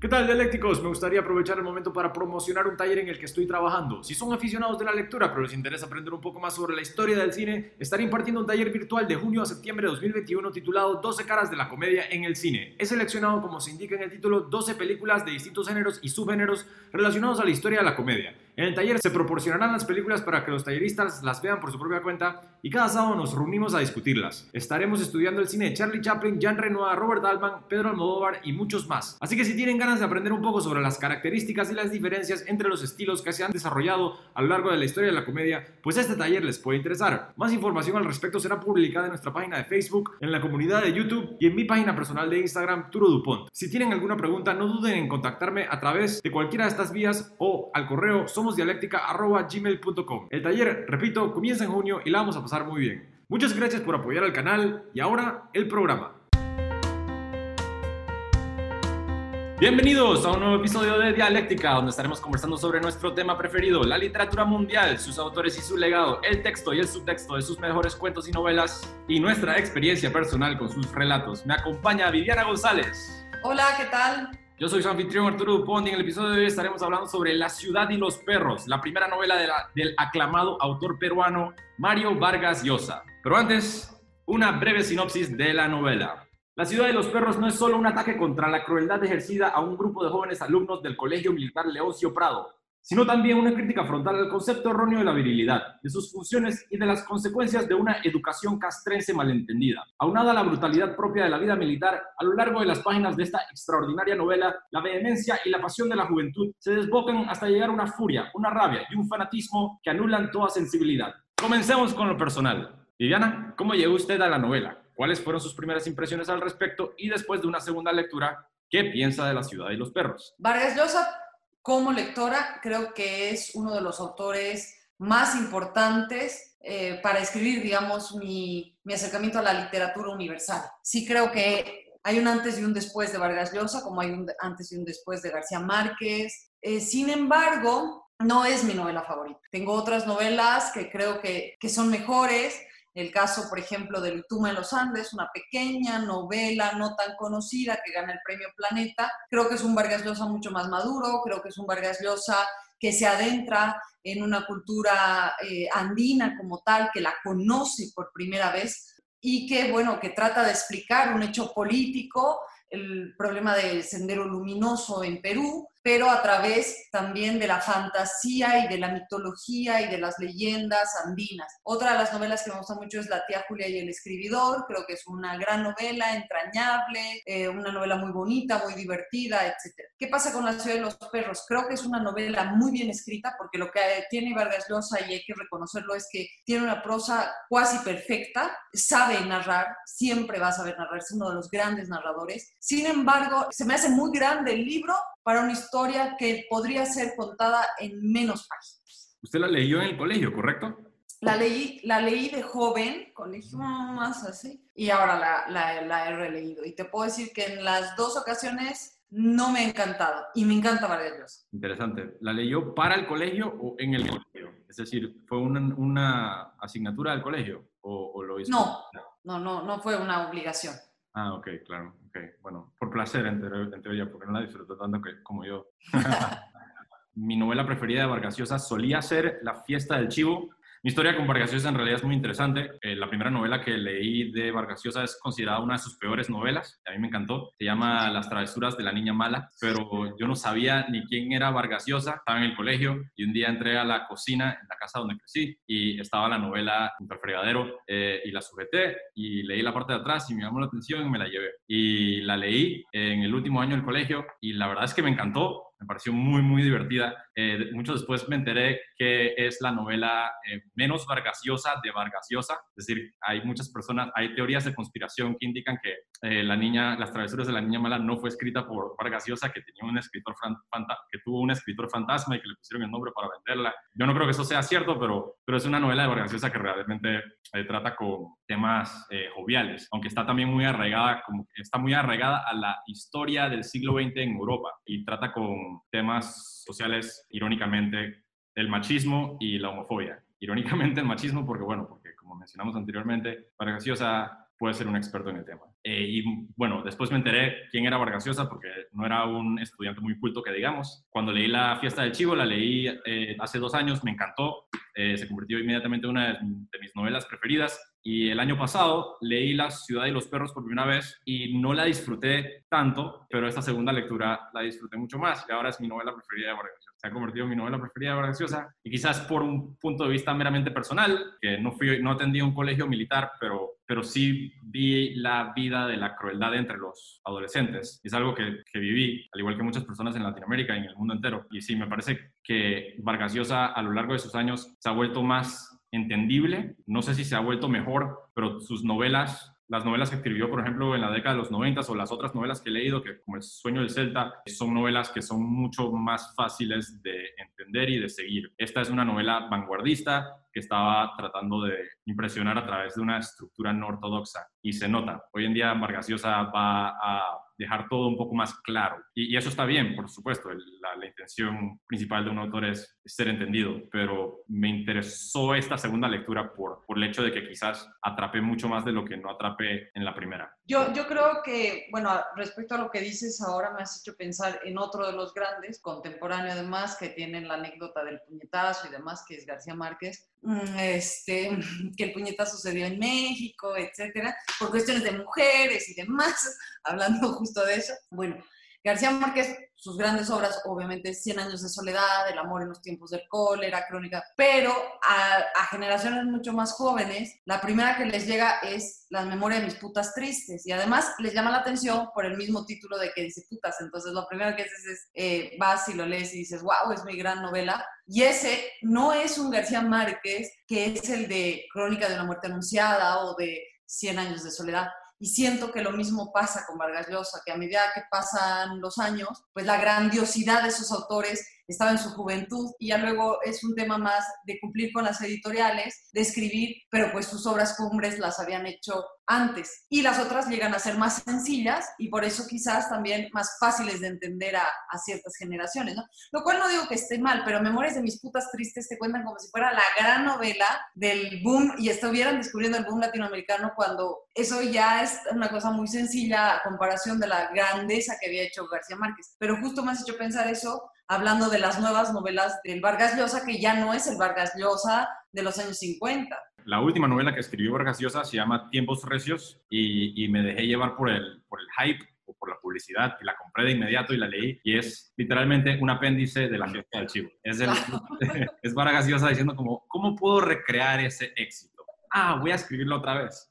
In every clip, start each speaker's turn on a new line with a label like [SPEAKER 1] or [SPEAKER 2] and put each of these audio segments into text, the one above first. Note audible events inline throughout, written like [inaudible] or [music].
[SPEAKER 1] ¿Qué tal, dialécticos? Me gustaría aprovechar el momento para promocionar un taller en el que estoy trabajando. Si son aficionados de la lectura, pero les interesa aprender un poco más sobre la historia del cine, estaré impartiendo un taller virtual de junio a septiembre de 2021 titulado 12 caras de la comedia en el cine. He seleccionado, como se indica en el título, 12 películas de distintos géneros y subgéneros relacionados a la historia de la comedia. En el taller se proporcionarán las películas para que los talleristas las vean por su propia cuenta y cada sábado nos reunimos a discutirlas. Estaremos estudiando el cine de Charlie Chaplin, Jean Renoir, Robert Altman, Pedro Almodóvar y muchos más. Así que si tienen ganas de aprender un poco sobre las características y las diferencias entre los estilos que se han desarrollado a lo largo de la historia de la comedia, pues este taller les puede interesar. Más información al respecto será publicada en nuestra página de Facebook, en la comunidad de YouTube y en mi página personal de Instagram, Turo Dupont. Si tienen alguna pregunta, no duden en contactarme a través de cualquiera de estas vías o al correo somosdialéctica.gmail.com. El taller, repito, comienza en junio y la vamos a pasar muy bien. Muchas gracias por apoyar al canal y ahora el programa. Bienvenidos a un nuevo episodio de Dialéctica, donde estaremos conversando sobre nuestro tema preferido, la literatura mundial, sus autores y su legado, el texto y el subtexto de sus mejores cuentos y novelas y nuestra experiencia personal con sus relatos. Me acompaña Viviana González.
[SPEAKER 2] Hola, ¿qué tal?
[SPEAKER 1] Yo soy su anfitrión Arturo Dupont y en el episodio de hoy estaremos hablando sobre La ciudad y los perros, la primera novela del aclamado autor peruano Mario Vargas Llosa. Pero antes, una breve sinopsis de la novela. La ciudad de los perros no es solo un ataque contra la crueldad ejercida a un grupo de jóvenes alumnos del Colegio Militar Leoncio Prado, sino también una crítica frontal al concepto erróneo de la virilidad, de sus funciones y de las consecuencias de una educación castrense malentendida. Aunada a la brutalidad propia de la vida militar, a lo largo de las páginas de esta extraordinaria novela, la vehemencia y la pasión de la juventud se desbocan hasta llegar a una furia, una rabia y un fanatismo que anulan toda sensibilidad. Comencemos con lo personal. Viviana, ¿cómo llegó usted a la novela? cuáles fueron sus primeras impresiones al respecto y después de una segunda lectura, qué piensa de la ciudad y los perros.
[SPEAKER 2] Vargas Llosa, como lectora, creo que es uno de los autores más importantes eh, para escribir, digamos, mi, mi, acercamiento a la literatura universal. Sí creo que hay un antes y un después de Vargas Llosa, como hay un antes y un después de García Márquez. Eh, sin embargo, no es mi novela favorita. Tengo otras novelas que creo que, que son mejores, el caso, por ejemplo, de Lutuma en los Andes, una pequeña novela no tan conocida que gana el premio Planeta. Creo que es un Vargas Llosa mucho más maduro, creo que es un Vargas Llosa que se adentra en una cultura eh, andina como tal, que la conoce por primera vez y que, bueno, que trata de explicar un hecho político, el problema del sendero luminoso en Perú, pero a través también de la fantasía y de la mitología y de las leyendas andinas. Otra de las novelas que me gusta mucho es La tía Julia y el escribidor, creo que es una gran novela, entrañable, eh, una novela muy bonita, muy divertida, etc. ¿Qué pasa con La ciudad de los perros? Creo que es una novela muy bien escrita porque lo que tiene Vargas Llosa y hay que reconocerlo es que tiene una prosa cuasi perfecta, sabe narrar, siempre va a saber narrar, es uno de los grandes narradores. Sin embargo, se me hace muy grande el libro para una historia que podría ser contada en menos páginas.
[SPEAKER 1] Usted la leyó en el colegio, ¿correcto?
[SPEAKER 2] La leí, la leí de joven, colegio más así, y ahora la, la, la, he releído. Y te puedo decir que en las dos ocasiones no me ha encantado, y me encanta Vargas
[SPEAKER 1] Interesante. ¿La leyó para el colegio o en el colegio? Es decir, ¿fue una, una asignatura del colegio o, o lo hizo?
[SPEAKER 2] No, no, no, no fue una obligación.
[SPEAKER 1] Ah, ok, claro. Ok, bueno, por placer en, teoría, porque no la disfruto tanto que, como yo. [laughs] Mi novela preferida de Vargas Llosa solía ser La fiesta del chivo, mi historia con Vargas Llosa en realidad es muy interesante. Eh, la primera novela que leí de Vargas Llosa es considerada una de sus peores novelas. A mí me encantó. Se llama Las travesuras de la niña mala, pero yo no sabía ni quién era Vargas Llosa. Estaba en el colegio y un día entré a la cocina en la casa donde crecí y estaba la novela junto al fregadero eh, y la sujeté y leí la parte de atrás y me llamó la atención y me la llevé. Y la leí en el último año del colegio y la verdad es que me encantó me pareció muy, muy divertida. Eh, mucho después me enteré que es la novela eh, menos vargasiosa de Vargasiosa, es decir, hay muchas personas, hay teorías de conspiración que indican que eh, la niña, las travesuras de la niña mala no fue escrita por Vargasiosa, que tenía un escritor que tuvo un escritor fantasma y que le pusieron el nombre para venderla. Yo no creo que eso sea cierto, pero, pero es una novela de Vargasiosa que realmente trata con temas joviales, aunque está también muy arraigada, como está muy arraigada a la historia del siglo XX en Europa y trata con temas sociales, irónicamente, el machismo y la homofobia. Irónicamente el machismo porque, bueno, porque como mencionamos anteriormente, Vargas Llosa puede ser un experto en el tema. Eh, y bueno, después me enteré quién era Vargas Llosa porque no era un estudiante muy culto que digamos. Cuando leí La fiesta del chivo, la leí eh, hace dos años, me encantó, eh, se convirtió inmediatamente en una de, de mis novelas preferidas. Y el año pasado leí La ciudad y los perros por primera vez y no la disfruté tanto, pero esta segunda lectura la disfruté mucho más y ahora es mi novela preferida de Vargas Llosa. Se ha convertido en mi novela preferida de Vargas Llosa y quizás por un punto de vista meramente personal, que no, fui, no atendí un colegio militar, pero pero sí vi la vida de la crueldad entre los adolescentes. Es algo que, que, viví, al igual que muchas personas en Latinoamérica y en el mundo entero. Y sí, me parece que Vargas Llosa a lo largo de sus años se ha vuelto más entendible. No sé si se ha vuelto mejor, pero sus novelas las novelas que escribió, por ejemplo, en la década de los 90 o las otras novelas que he leído, que como El sueño del Celta, son novelas que son mucho más fáciles de entender y de seguir. Esta es una novela vanguardista que estaba tratando de impresionar a través de una estructura no ortodoxa y se nota. Hoy en día Vargas Llosa va a dejar todo un poco más claro. Y, eso está bien, por supuesto, la, intención principal de un autor es ser entendido, pero me interesó esta segunda lectura por, por el hecho de que quizás atrapé mucho más de lo que no atrapé en la primera.
[SPEAKER 2] Yo, yo creo que, bueno, respecto a lo que dices ahora, me has hecho pensar en otro de los grandes, contemporáneo además, que tienen la anécdota del puñetazo y demás, que es García Márquez, este, [laughs] que el puñetazo sucedió en México, etcétera, por cuestiones de mujeres y demás, [laughs] hablando justo de eso. Bueno, García Márquez, sus grandes obras, obviamente, Cien años de soledad, El amor en los tiempos del cólera, Crónica, pero a, generaciones mucho más jóvenes, la primera que les llega es Las memorias de mis putas tristes, y además les llama la atención por el mismo título de que dice putas, entonces lo primero que haces es, eh, vas y lo lees y dices, wow, es mi gran novela, y ese no es un García Márquez que es el de Crónica de una muerte anunciada o de Cien años de soledad, y siento que lo mismo pasa con Vargas Llosa, que a medida que pasan los años, pues la grandiosidad de esos autores estaba en su juventud y ya luego es un tema más de cumplir con las editoriales, de escribir, pero pues sus obras cumbres las habían hecho antes y las otras llegan a ser más sencillas y por eso quizás también más fáciles de entender a, ciertas generaciones, ¿no? Lo cual no digo que esté mal, pero Memorias de mis putas tristes te cuentan como si fuera la gran novela del boom y estuvieran descubriendo el boom latinoamericano cuando eso ya es una cosa muy sencilla a comparación de la grandeza que había hecho García Márquez. Pero justo me has hecho pensar eso hablando de las nuevas novelas del Vargas Llosa, que ya no es el Vargas Llosa de los años 50.
[SPEAKER 1] La última novela que escribió Vargas Llosa se llama Tiempos Recios y, me dejé llevar por el, por el hype o por la publicidad y la compré de inmediato y la leí y es literalmente un apéndice de la fiesta del chivo. Es, el, es Vargas Llosa diciendo como, ¿cómo puedo recrear ese éxito? Ah, voy a escribirlo otra vez.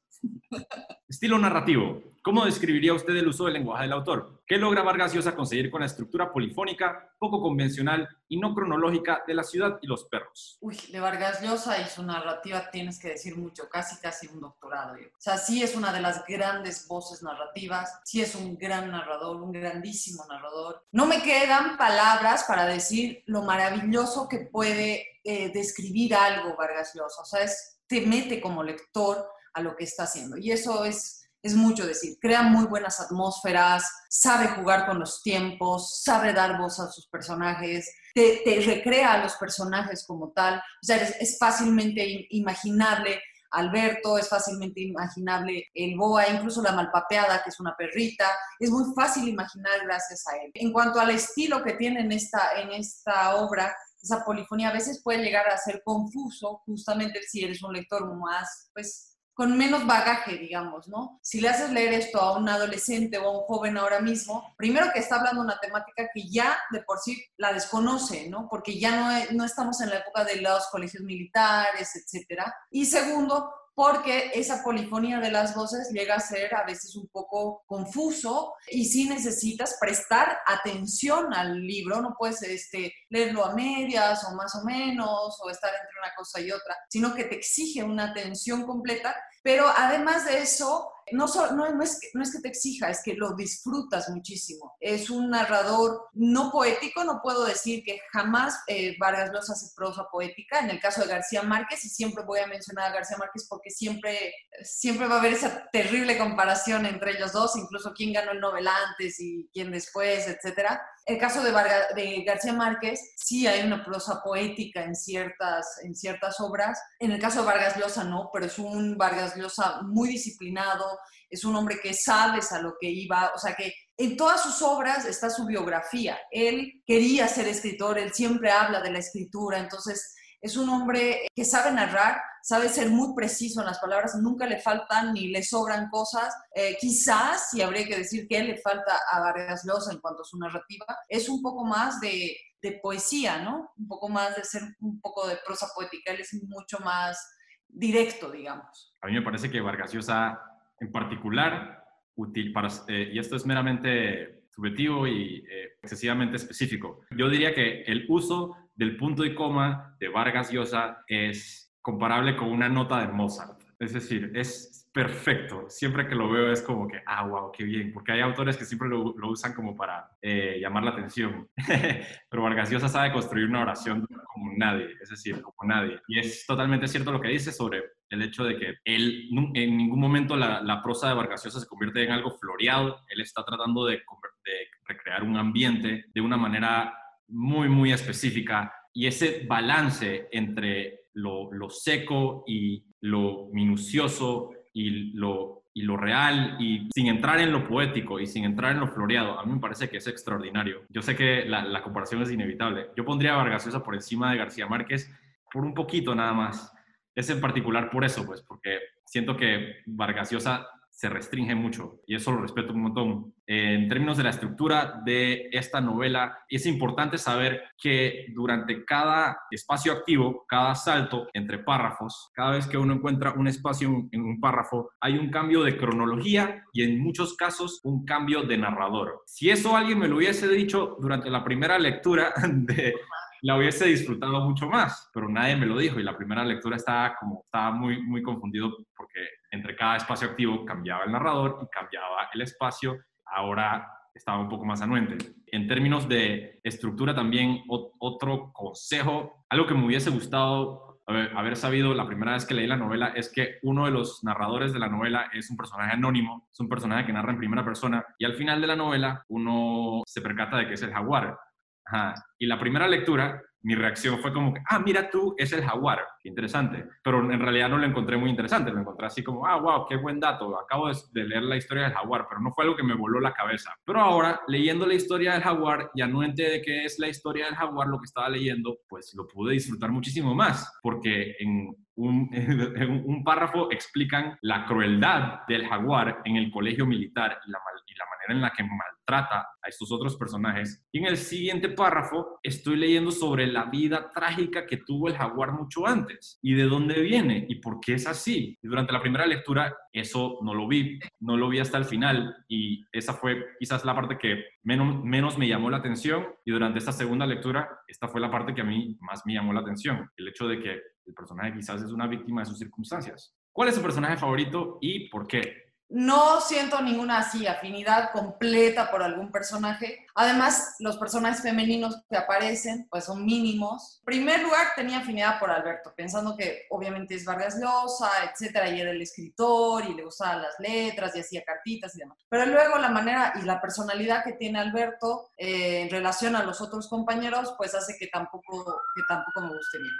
[SPEAKER 1] Estilo narrativo. ¿Cómo describiría usted el uso del lenguaje del autor? ¿Qué logra Vargas Llosa conseguir con la estructura polifónica, poco convencional y no cronológica de la ciudad y los perros?
[SPEAKER 2] Uy, de Vargas Llosa y su narrativa tienes que decir mucho, casi casi un doctorado. O sea, sí es una de las grandes voces narrativas, sí es un gran narrador, un grandísimo narrador. No me quedan palabras para decir lo maravilloso que puede eh, describir algo Vargas Llosa. O sea, es, te mete como lector a lo que está haciendo. Y eso es, es mucho decir. Crea muy buenas atmósferas, sabe jugar con los tiempos, sabe dar voz a sus personajes, te, recrea a los personajes como tal. O sea, es, fácilmente imaginable. Alberto, es fácilmente imaginable el boa, incluso la malpapeada, que es una perrita, es muy fácil imaginar gracias a él. En cuanto al estilo que tiene en esta, en esta obra, esa polifonía a veces puede llegar a ser confuso, justamente si eres un lector más, pues, con menos bagaje, digamos, ¿no? Si le haces leer esto a un adolescente o a un joven ahora mismo, primero que está hablando una temática que ya de por sí la desconoce, ¿no? Porque ya no, no estamos en la época de los colegios militares, etcétera. Y segundo, porque esa polifonía de las voces llega a ser a veces un poco confuso y sí necesitas prestar atención al libro, no puedes este, leerlo a medias o más o menos o estar entre una cosa y otra, sino que te exige una atención completa, pero además de eso, no, es, que te exija, es que lo disfrutas muchísimo. Es un narrador no poético, no puedo decir que jamás eh, Vargas Llosa hace prosa poética, en el caso de García Márquez, y siempre voy a mencionar a García Márquez porque siempre, siempre va a haber esa terrible comparación entre ellos dos, incluso quién ganó el Nobel antes y quién después, etcétera. El caso de, de García Márquez, sí hay una prosa poética en ciertas, en ciertas obras. En el caso de Vargas Llosa no, pero es un Vargas Llosa muy disciplinado, es un hombre que sabes a lo que iba, o sea que en todas sus obras está su biografía. Él quería ser escritor, él siempre habla de la escritura, entonces es un hombre que sabe narrar, sabe ser muy preciso en las palabras, nunca le faltan ni le sobran cosas. Eh, quizás, si habría que decir que le falta a Vargas Llosa en cuanto a su narrativa, es un poco más de, de poesía, ¿no? Un poco más de ser un poco de prosa poética, él es mucho más directo, digamos.
[SPEAKER 1] A mí me parece que Vargas Llosa en particular, útil para, eh, y esto es meramente subjetivo y eh, excesivamente específico. Yo diría que el uso del punto y coma de Vargas Llosa es comparable con una nota de Mozart. Es decir, es perfecto. Siempre que lo veo es como que, ah, wow, qué bien, porque hay autores que siempre lo, usan como para eh, llamar la atención. [laughs] Pero Vargas Llosa sabe construir una oración como nadie, es decir, como nadie. Y es totalmente cierto lo que dice sobre el hecho de que él, en ningún momento la, prosa de Vargas Llosa se convierte en algo floreado, él está tratando de, recrear un ambiente de una manera muy, muy específica y ese balance entre lo, seco y lo minucioso y lo, y lo real y sin entrar en lo poético y sin entrar en lo floreado, a mí me parece que es extraordinario. Yo sé que la, la comparación es inevitable. Yo pondría a Vargas Llosa por encima de García Márquez por un poquito nada más. Es en particular por eso, pues, porque siento que Vargas Llosa se restringe mucho y eso lo respeto un montón. En términos de la estructura de esta novela, es importante saber que durante cada espacio activo, cada salto entre párrafos, cada vez que uno encuentra un espacio en un párrafo, hay un cambio de cronología y en muchos casos un cambio de narrador. Si eso alguien me lo hubiese dicho durante la primera lectura [laughs] de la hubiese disfrutado mucho más, pero nadie me lo dijo y la primera lectura estaba como estaba muy muy confundido porque entre cada espacio activo cambiaba el narrador y cambiaba el espacio. Ahora estaba un poco más anuente. En términos de estructura también otro consejo, algo que me hubiese gustado haber, sabido la primera vez que leí la novela es que uno de los narradores de la novela es un personaje anónimo, es un personaje que narra en primera persona y al final de la novela uno se percata de que es el jaguar. Y la primera lectura mi reacción fue como que, ah, mira tú, es el jaguar, interesante. Pero en realidad no lo encontré muy interesante, lo encontré así como, ah, wow, qué buen dato, acabo de, leer la historia del jaguar, pero no fue algo que me voló la cabeza. Pero ahora, leyendo la historia del jaguar, ya no de qué es la historia del jaguar, lo que estaba leyendo, pues lo pude disfrutar muchísimo más, porque en un, [laughs] en un párrafo explican la crueldad del jaguar en el colegio militar y la, y la manera en la que maltrata a estos otros personajes. Y en el siguiente párrafo estoy leyendo sobre la vida trágica que tuvo el jaguar mucho antes y de dónde viene y por qué es así. Durante la primera lectura eso no lo vi, no lo vi hasta el final y esa fue quizás la parte que menos, menos me llamó la atención y durante esta segunda lectura esta fue la parte que a mí más me llamó la atención, el hecho de que el personaje quizás es una víctima de sus circunstancias. ¿Cuál es su personaje favorito y por qué?
[SPEAKER 2] No siento ninguna así afinidad completa por algún personaje. Además, los personajes femeninos que aparecen, pues son mínimos. En primer lugar, tenía afinidad por Alberto, pensando que obviamente es Vargas Llosa, etcétera, y era el escritor y le gustaban las letras y hacía cartitas y demás. Pero luego la manera y la personalidad que tiene Alberto eh, en relación a los otros compañeros, pues hace que tampoco, que tampoco me guste bien.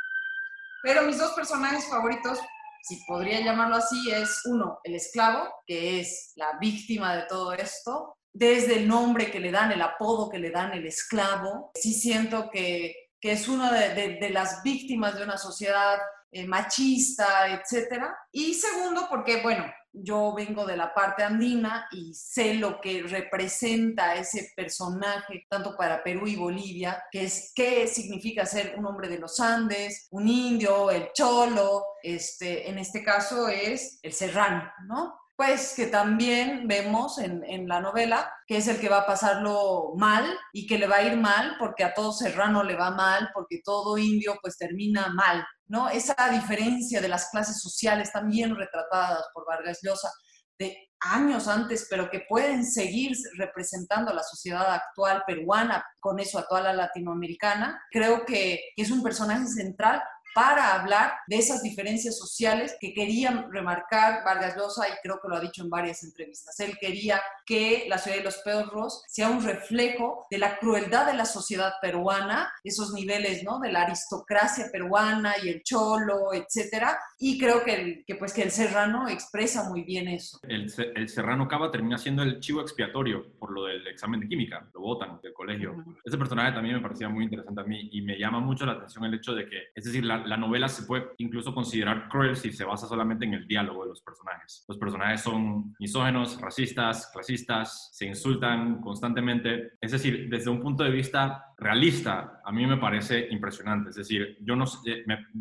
[SPEAKER 2] Pero mis dos personajes favoritos si podría llamarlo así, es uno, el esclavo, que es la víctima de todo esto, desde el nombre que le dan, el apodo que le dan, el esclavo. Sí siento que, que es una de, de, las víctimas de una sociedad eh, machista, etcétera. Y segundo, porque, bueno, yo vengo de la parte andina y sé lo que representa ese personaje, tanto para Perú y Bolivia, que es qué significa ser un hombre de los Andes, un indio, el cholo, este, en este caso es el serrano, ¿no? pues que también vemos en, en, la novela que es el que va a pasarlo mal y que le va a ir mal porque a todo serrano le va mal, porque todo indio pues termina mal, ¿no? Esa diferencia de las clases sociales también retratadas por Vargas Llosa de años antes, pero que pueden seguir representando la sociedad actual peruana, con eso a latinoamericana, creo que es un personaje central para hablar de esas diferencias sociales que querían remarcar Vargas Llosa y creo que lo ha dicho en varias entrevistas. Él quería que la ciudad de los perros sea un reflejo de la crueldad de la sociedad peruana, esos niveles, ¿no? De la aristocracia peruana y el cholo, etcétera. Y creo que el, que, pues, que el serrano expresa muy bien eso.
[SPEAKER 1] El, el serrano Cava termina siendo el chivo expiatorio por lo del examen de química, lo votan del colegio. Ese personaje también me parecía muy interesante a mí y me llama mucho la atención el hecho de que, es decir, la, la novela se puede incluso considerar cruel si se basa solamente en el diálogo de los personajes. Los personajes son misógenos, racistas, clasistas, se insultan constantemente. Es decir, desde un punto de vista realista, a mí me parece impresionante. Es decir, yo no,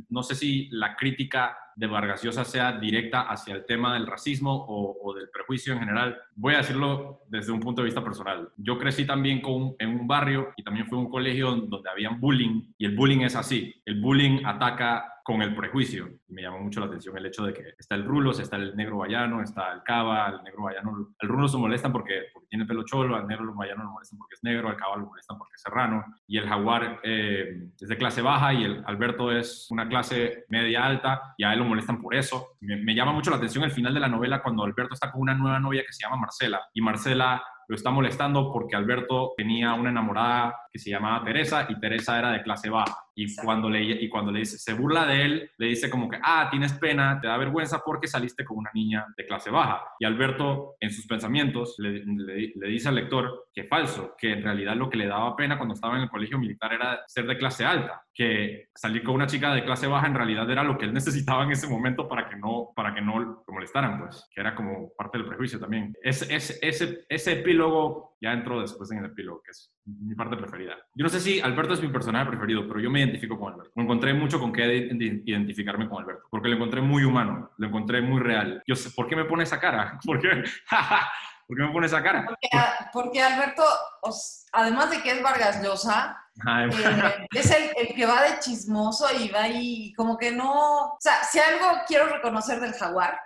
[SPEAKER 1] no sé si la crítica de Vargas Llosa sea directa hacia el tema del racismo o, del prejuicio en general. Voy a decirlo desde un punto de vista personal. Yo crecí también en un barrio y también fue un colegio donde había bullying y el bullying es así. El bullying ataca con el prejuicio. Y me llamó mucho la atención el hecho de que está el Rulos, está el negro vallano, está el Cava, el negro vallano. Al Rulo se molestan porque, porque tiene pelo cholo, al negro vallano lo molestan porque es negro, al Cava lo molestan porque es serrano. Y el Jaguar eh, es de clase baja y el Alberto es una clase media alta y a él lo molestan por eso. Me, me llama mucho la atención el final de la novela cuando Alberto está con una nueva novia que se llama Marcela y Marcela lo está molestando porque Alberto tenía una enamorada que se llamaba Teresa y Teresa era de clase baja. Y cuando, le, y cuando le dice, se burla de él, le dice como que, ah, tienes pena, te da vergüenza porque saliste con una niña de clase baja. Y Alberto, en sus pensamientos, le, le, dice al lector que falso, que en realidad lo que le daba pena cuando estaba en el colegio militar era ser de clase alta, que salir con una chica de clase baja en realidad era lo que él necesitaba en ese momento para que no, para que no lo molestaran, pues, que era como parte del prejuicio también. Es, es, ese, ese epílogo ya entro después en el epílogo, que es mi parte preferida. Yo no sé si Alberto es mi personaje preferido, pero yo me identifico con Alberto. Me encontré mucho con qué identificarme con Alberto, porque lo encontré muy humano, lo encontré muy real. Yo sé, ¿por qué me pone esa cara? [laughs] ¿Por qué? [laughs] ¿Por qué me pone esa cara?
[SPEAKER 2] Porque, Alberto, además de que es Vargas Llosa, eh, es el, que va de chismoso y va ahí como que no... O sea, si algo quiero reconocer del jaguar,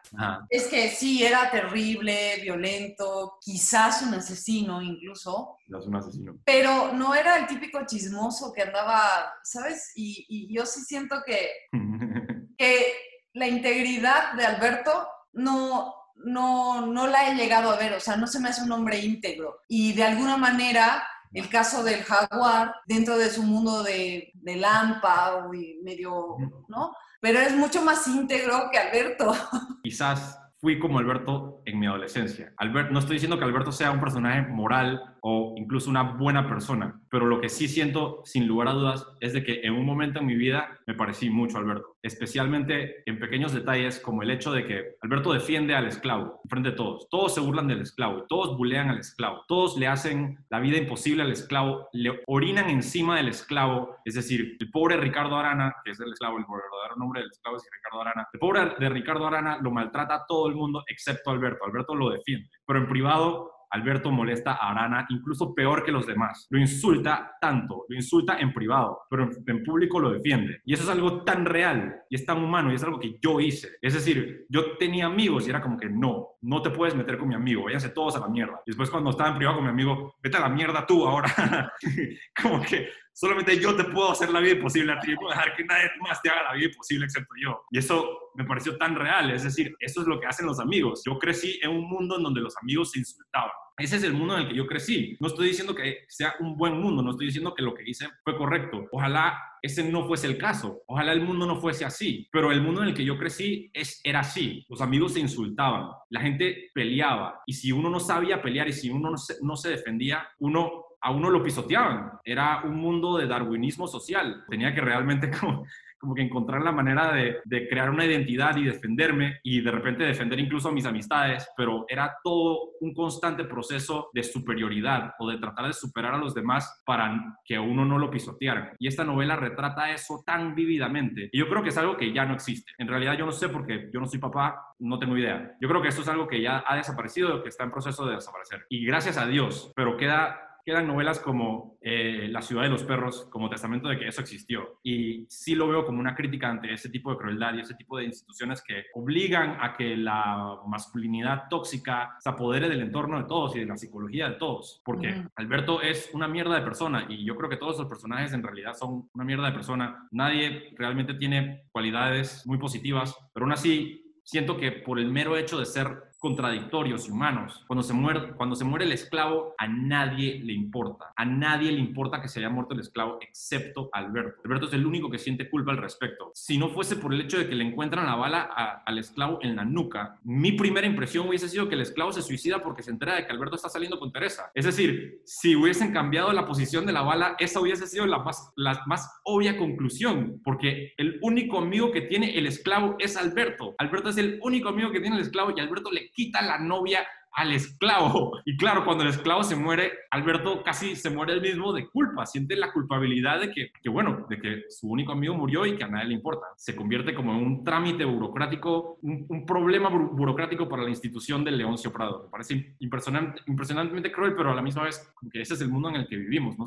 [SPEAKER 2] es que sí, era terrible, violento, quizás un asesino incluso.
[SPEAKER 1] Es un asesino.
[SPEAKER 2] Pero no era el típico chismoso que andaba, ¿sabes? Y, y yo sí siento que, [laughs] que la integridad de Alberto no, no, no la he llegado a ver, o sea, no se me hace un hombre íntegro. Y de alguna manera, el caso del jaguar, dentro de su mundo de, de Lampa y medio, ¿no? Pero es mucho más íntegro que Alberto. [laughs]
[SPEAKER 1] Quizás fui como Alberto en mi adolescencia. Albert, no estoy diciendo que Alberto sea un personaje moral o incluso una buena persona, pero lo que sí siento, sin lugar a dudas, es de que en un momento en mi vida me parecí mucho a Alberto, especialmente en pequeños detalles como el hecho de que Alberto defiende al esclavo frente a todos. Todos se burlan del esclavo, todos bulean al esclavo, todos le hacen la vida imposible al esclavo, le orinan encima del esclavo, es decir, el pobre Ricardo Arana, que es el esclavo, el verdadero nombre del esclavo es Ricardo Arana, el pobre de Ricardo Arana lo maltrata a todo el mundo excepto Alberto. Alberto lo defiende, pero en privado Alberto molesta a Arana incluso peor que los demás. Lo insulta tanto, lo insulta en privado, pero en, público lo defiende. Y eso es algo tan real y es tan humano y es algo que yo hice. Es decir, yo tenía amigos y era como que no, no te puedes meter con mi amigo, váyanse todos a la mierda. Y después cuando estaba en privado con mi amigo, vete a la mierda tú ahora. [laughs] como que solamente yo te puedo hacer la vida imposible a ti, puedo dejar que nadie más te haga la vida imposible excepto yo. Y eso me pareció tan real, es decir, eso es lo que hacen los amigos. Yo crecí en un mundo en donde los amigos se insultaban. Ese es el mundo en el que yo crecí. No estoy diciendo que sea un buen mundo, no estoy diciendo que lo que hice fue correcto. Ojalá ese no fuese el caso. Ojalá el mundo no fuese así. Pero el mundo en el que yo crecí es, era así. Los amigos se insultaban, la gente peleaba. Y si uno no sabía pelear y si uno no se, defendía, uno a uno lo pisoteaban. Era un mundo de darwinismo social. Tenía que realmente [laughs] como como que encontrar la manera de, de, crear una identidad y defenderme y de repente defender incluso a mis amistades, pero era todo un constante proceso de superioridad o de tratar de superar a los demás para que uno no lo pisoteara. Y esta novela retrata eso tan vívidamente. Y yo creo que es algo que ya no existe. En realidad yo no sé porque yo no soy papá, no tengo idea. Yo creo que esto es algo que ya ha desaparecido que está en proceso de desaparecer. Y gracias a Dios, pero queda quedan novelas como eh, La ciudad de los perros como testamento de que eso existió. Y sí lo veo como una crítica ante ese tipo de crueldad y ese tipo de instituciones que obligan a que la masculinidad tóxica se apodere del entorno de todos y de la psicología de todos. Porque Alberto es una mierda de persona y yo creo que todos los personajes en realidad son una mierda de persona. Nadie realmente tiene cualidades muy positivas, pero aún así siento que por el mero hecho de ser contradictorios y humanos. Cuando se, muere, cuando se muere el esclavo, a nadie le importa. A nadie le importa que se haya muerto el esclavo, excepto Alberto. Alberto es el único que siente culpa al respecto. Si no fuese por el hecho de que le encuentran la bala al esclavo en la nuca, mi primera impresión hubiese sido que el esclavo se suicida porque se entera de que Alberto está saliendo con Teresa. Es decir, si hubiesen cambiado la posición de la bala, esa hubiese sido la más, la más obvia conclusión, porque el único amigo que tiene el esclavo es Alberto. Alberto es el único amigo que tiene el esclavo y Alberto le quita la novia al esclavo. Y claro, cuando el esclavo se muere, Alberto casi se muere el mismo de culpa, siente la culpabilidad de que, que, bueno, de que su único amigo murió y que a nadie le importa. Se convierte como en un trámite burocrático, un, problema burocrático para la institución del Leoncio Prado. Me parece impresionante, impresionantemente cruel, pero a la misma vez, que ese es el mundo en el que vivimos, ¿no?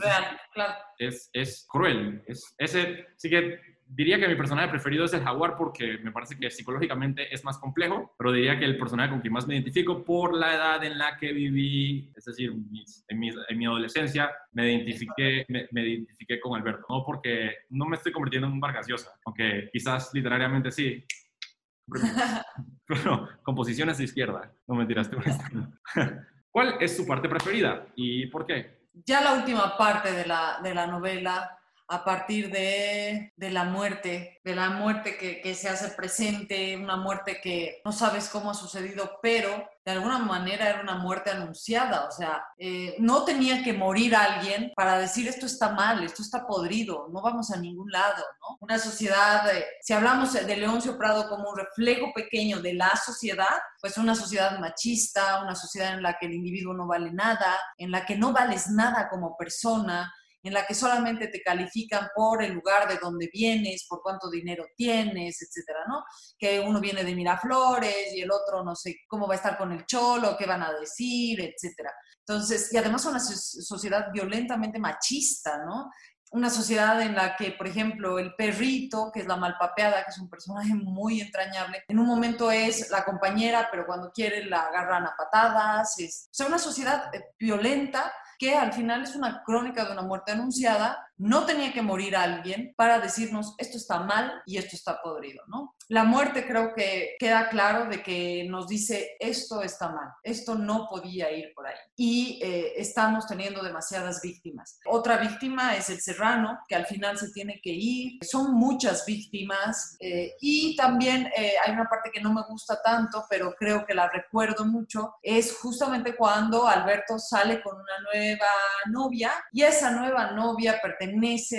[SPEAKER 2] claro.
[SPEAKER 1] Es, es cruel. Es, ese, sí que diría que mi personaje preferido es el jaguar porque me parece que psicológicamente es más complejo, pero diría que el personaje con quien más me identifico por la edad en la que viví, es decir, en, mi, adolescencia, me identifiqué, me, identifiqué con Alberto, no porque no me estoy convirtiendo en un Vargas aunque quizás literariamente sí, pero [laughs] composiciones de izquierda, no mentiras, tú. ¿Cuál es su parte preferida y por qué?
[SPEAKER 2] Ya la última parte de la, de la novela a partir de, la muerte, de la muerte que, se hace presente, una muerte que no sabes cómo ha sucedido, pero de alguna manera era una muerte anunciada, o sea, eh, no tenía que morir alguien para decir esto está mal, esto está podrido, no vamos a ningún lado. Una sociedad, si hablamos de Leoncio Prado como un reflejo pequeño de la sociedad, pues una sociedad machista, una sociedad en la que el individuo no vale nada, en la que no vales nada como persona, en la que solamente te califican por el lugar de donde vienes, por cuánto dinero tienes, etcétera, ¿no? Que uno viene de Miraflores y el otro no sé cómo va a estar con el cholo, qué van a decir, etcétera. Entonces, y además una sociedad violentamente machista, ¿no? Una sociedad en la que, por ejemplo, el perrito, que es la malpapeada, que es un personaje muy entrañable, en un momento es la compañera, pero cuando quiere la agarran a patadas. Es, o sea, una sociedad eh, violenta que al final es una crónica de una muerte anunciada, no tenía que morir alguien para decirnos esto está mal y esto está podrido, ¿no? La muerte creo que queda claro de que nos dice esto está mal, esto no podía ir por ahí y eh, estamos teniendo demasiadas víctimas. Otra víctima es el serrano, que al final se tiene que ir, son muchas víctimas eh, y también eh, hay una parte que no me gusta tanto, pero creo que la recuerdo mucho, es justamente cuando Alberto sale con una nueva novia y esa nueva novia pertenece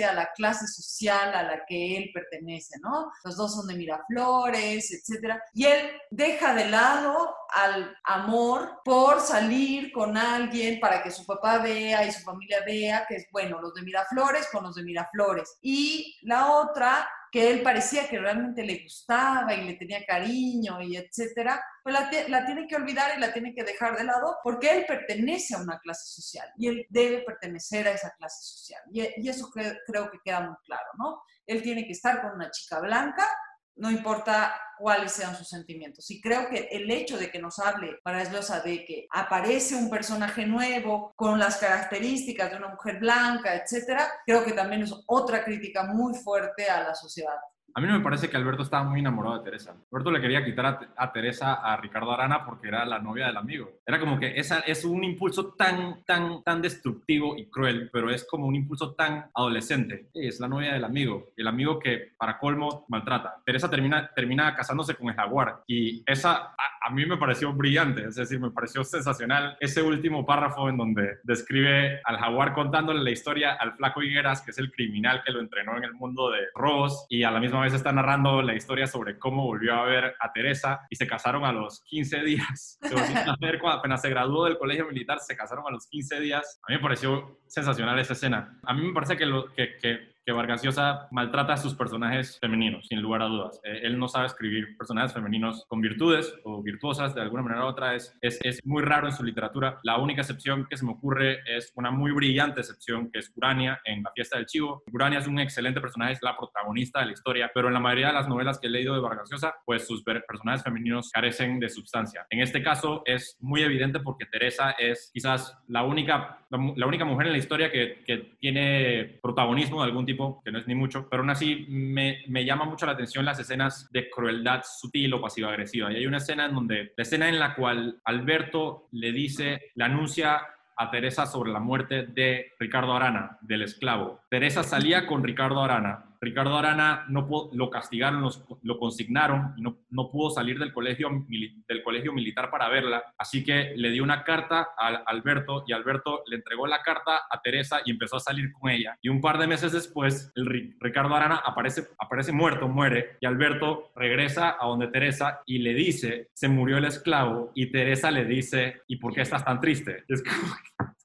[SPEAKER 2] a la clase social a la que él pertenece, ¿no? Los dos son de Miraflores flores, etcétera. Y él deja de lado al amor por salir con alguien para que su papá vea y su familia vea que es bueno, los de Miraflores con los de Miraflores. Y la otra que él parecía que realmente le gustaba y le tenía cariño y etcétera, pues la, la, tiene que olvidar y la tiene que dejar de lado porque él pertenece a una clase social y él debe pertenecer a esa clase social. Y, y eso creo que queda muy claro, ¿no? Él tiene que estar con una chica blanca no importa cuáles sean sus sentimientos. Y creo que el hecho de que nos hable para Eslosa de que aparece un personaje nuevo con las características de una mujer blanca, etcétera, creo que también es otra crítica muy fuerte a la sociedad.
[SPEAKER 1] A mí no me parece que Alberto estaba muy enamorado de Teresa. Alberto le quería quitar a, Teresa a Ricardo Arana porque era la novia del amigo. Era como que esa es un impulso tan, tan, tan destructivo y cruel, pero es como un impulso tan adolescente. es la novia del amigo, el amigo que para colmo maltrata. Teresa termina, termina casándose con el jaguar y esa a, mí me pareció brillante, es decir, me pareció sensacional ese último párrafo en donde describe al jaguar contándole la historia al flaco Higueras, que es el criminal que lo entrenó en el mundo de Ross y a la misma está narrando la historia sobre cómo volvió a ver a Teresa y se casaron a los 15 días. [laughs] Se a ver cuando apenas se graduó del colegio militar, se casaron a los 15 días. A mí me pareció sensacional esa escena. A mí me parece que, lo, que, que que Vargas Llosa maltrata a sus personajes femeninos, sin lugar a dudas. Eh, él no sabe escribir personajes femeninos con virtudes o virtuosas de alguna manera u otra. Es, es, es muy raro en su literatura. La única excepción que se me ocurre es una muy brillante excepción que es Urania en La fiesta del chivo. Urania es un excelente personaje, es la protagonista de la historia, pero en la mayoría de las novelas que he leído de Vargas Llosa, pues sus personajes femeninos carecen de sustancia. En este caso es muy evidente porque Teresa es quizás la única, la única mujer en la historia que, que tiene protagonismo de algún tipo, que no es ni mucho, pero aún así me, me llama mucho la atención las escenas de crueldad sutil o pasiva-agresiva. Y hay una escena en donde, la escena en la cual Alberto le dice, le anuncia a Teresa sobre la muerte de Ricardo Arana, del esclavo. Teresa salía con Ricardo Arana Ricardo Arana no lo castigaron, lo consignaron y no, pudo salir del colegio, militar para verla. Así que le dio una carta a Alberto y Alberto le entregó la carta a Teresa y empezó a salir con ella. Y un par de meses después, Ricardo Arana aparece, aparece muerto, muere, y Alberto regresa a donde Teresa y le dice, se murió el esclavo, y Teresa le dice, ¿y por qué estás tan triste? Es como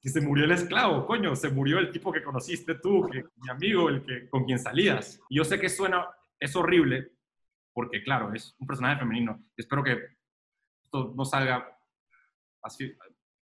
[SPEAKER 1] que se murió el esclavo, coño, se murió el tipo que conociste tú, mi amigo, el que con quien salías. Yo sé que suena, es horrible, porque claro, es un personaje femenino. Espero que esto no salga así.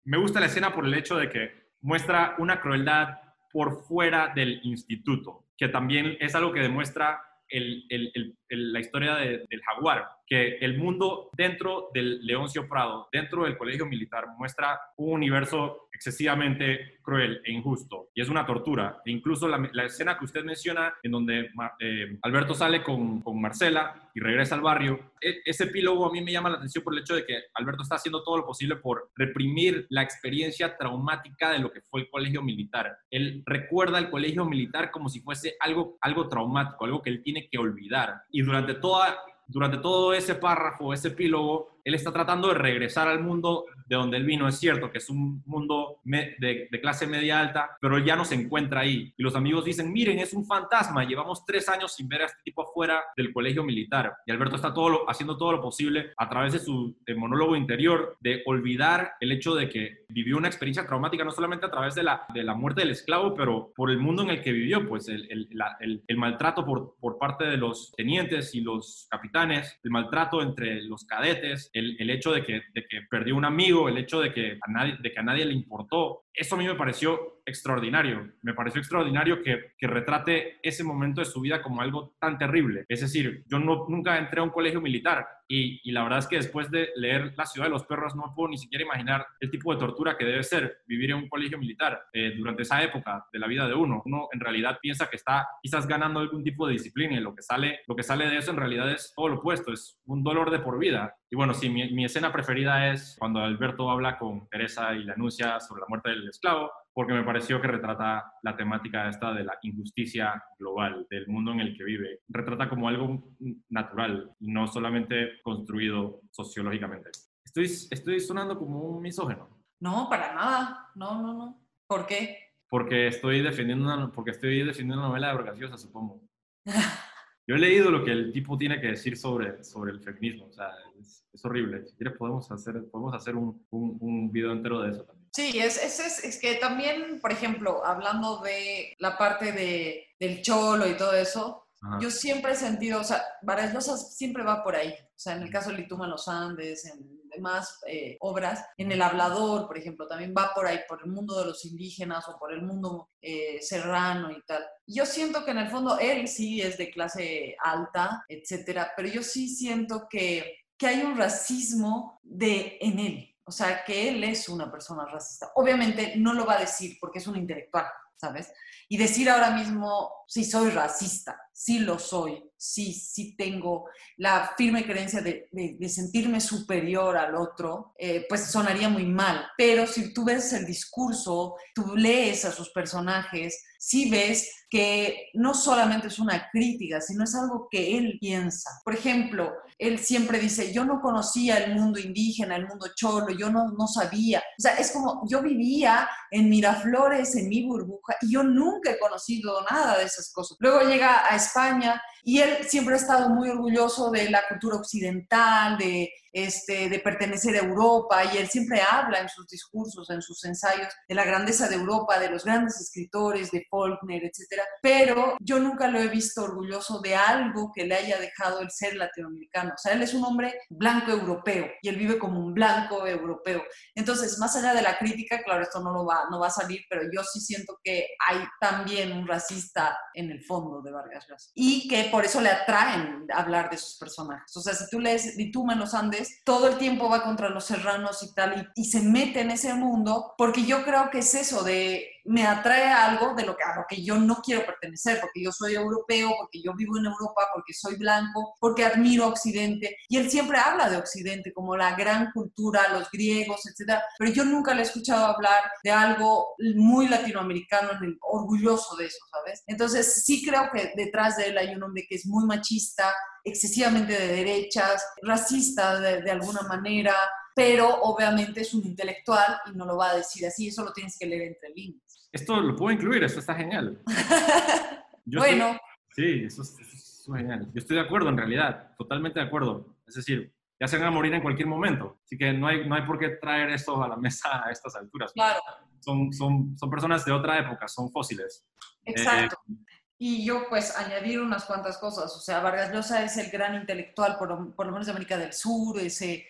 [SPEAKER 1] Me gusta la escena por el hecho de que muestra una crueldad por fuera del instituto, que también es algo que demuestra el, el, la historia del jaguar, que el mundo dentro del Leoncio Prado, dentro del colegio militar, muestra un universo excesivamente cruel e injusto y es una tortura. E incluso la, escena que usted menciona en donde eh, Alberto sale con, con, Marcela y regresa al barrio, e, ese epílogo a mí me llama la atención por el hecho de que Alberto está haciendo todo lo posible por reprimir la experiencia traumática de lo que fue el colegio militar. Él recuerda el colegio militar como si fuese algo, algo traumático, algo que él tiene que olvidar. Y durante toda durante todo ese párrafo, ese epílogo, él está tratando de regresar al mundo de donde él vino. Es cierto que es un mundo de, clase media alta, pero él ya no se encuentra ahí. Y los amigos dicen, miren, es un fantasma, llevamos tres años sin ver a este tipo afuera del colegio militar. Y Alberto está todo haciendo todo lo posible a través de su monólogo interior de olvidar el hecho de que vivió una experiencia traumática, no solamente a través de la, de la muerte del esclavo, pero por el mundo en el que vivió, pues el, el, el maltrato por, por parte de los tenientes y los capitanes, el maltrato entre los cadetes, el, hecho de que, de que, perdió un amigo, el hecho de que, a nadie, de que a nadie le importó, eso a mí me pareció extraordinario. Me pareció extraordinario que, que retrate ese momento de su vida como algo tan terrible. Es decir, yo no, nunca entré a un colegio militar y, y, la verdad es que después de leer La ciudad de los perros no puedo ni siquiera imaginar el tipo de tortura que debe ser vivir en un colegio militar eh, durante esa época de la vida de uno. Uno en realidad piensa que está quizás ganando algún tipo de disciplina y lo que sale, lo que sale de eso en realidad es todo lo opuesto, es un dolor de por vida. Y bueno, sí, mi, mi escena preferida es cuando Alberto habla con Teresa y le anuncia sobre la muerte del esclavo, porque me pareció que retrata la temática esta de la injusticia global, del mundo en el que vive. Retrata como algo natural, no solamente construido sociológicamente. Estoy, estoy sonando como un misógeno.
[SPEAKER 2] No, para nada. No, no, no. ¿Por qué?
[SPEAKER 1] Porque estoy defendiendo una, porque estoy defendiendo una novela de Vargas supongo. [laughs] Yo he leído lo que el tipo tiene que decir sobre, sobre el feminismo, o sea, es, es horrible. Si quieres podemos hacer, podemos hacer un, un, un video entero de eso también.
[SPEAKER 2] Sí, es, es, es, que también, por ejemplo, hablando de la parte de, del cholo y todo eso, yo siempre he sentido, o sea, Vargas siempre va por ahí. O sea, en el caso de Lituma en los Andes, en demás eh, obras, en El Hablador, por ejemplo, también va por ahí, por el mundo de los indígenas o por el mundo eh, serrano y tal. Yo siento que en el fondo él sí es de clase alta, etcétera, pero yo sí siento que, que hay un racismo de, en él. O sea, que él es una persona racista. Obviamente no lo va a decir porque es un intelectual, ¿sabes? Y decir ahora mismo, sí soy racista, sí lo soy, sí, sí tengo la firme creencia de, sentirme superior al otro, eh, pues sonaría muy mal. Pero si tú ves el discurso, tú lees a sus personajes, sí ves que no solamente es una crítica, sino es algo que él piensa. Por ejemplo, él siempre dice, yo no conocía el mundo indígena, el mundo cholo, yo no, no sabía. O sea, es como, yo vivía en Miraflores, en mi burbuja, y yo nunca he conocido nada de cosas. Luego llega a España y él siempre ha estado muy orgulloso de la cultura occidental, de, este, de pertenecer a Europa, y él siempre habla en sus discursos, en sus ensayos, de la grandeza de Europa, de los grandes escritores, de Faulkner, etc. Pero yo nunca lo he visto orgulloso de algo que le haya dejado el ser latinoamericano. O sea, él es un hombre blanco europeo y él vive como un blanco europeo. Entonces, más allá de la crítica, claro, esto no, lo va, no va a salir, pero yo sí siento que hay también un racista en el fondo de Vargas Llosa. Y que por eso le atraen hablar de sus personajes. O sea, si tú lees tú los Andes, todo el tiempo va contra los serranos y tal, y se mete en ese mundo, porque yo creo que es eso de me atrae algo de lo que, a lo que yo no quiero pertenecer, porque yo soy europeo, porque yo vivo en Europa, porque soy blanco, porque admiro Occidente. Y él siempre habla de Occidente como la gran cultura, los griegos, etc. Pero yo nunca le he escuchado hablar de algo muy latinoamericano, orgulloso de eso, ¿sabes? Entonces sí creo que detrás de él hay un hombre que es muy machista, excesivamente de derechas, racista de, de alguna manera, pero obviamente es un intelectual y no lo va a decir así, eso lo tienes que leer entre líneas
[SPEAKER 1] esto lo puedo incluir, esto está genial. [laughs]
[SPEAKER 2] bueno.
[SPEAKER 1] sí, eso es, genial. Yo estoy de acuerdo en realidad, totalmente de acuerdo. Es decir, ya se van a morir en cualquier momento. Así que no hay, no hay por qué traer esto a la mesa a estas alturas.
[SPEAKER 2] Claro.
[SPEAKER 1] Son, son, son personas de otra época, son fósiles.
[SPEAKER 2] Exacto. Eh, y yo pues añadir unas cuantas cosas. O sea, Vargas Llosa es el gran intelectual, por, por lo menos de América del Sur, ese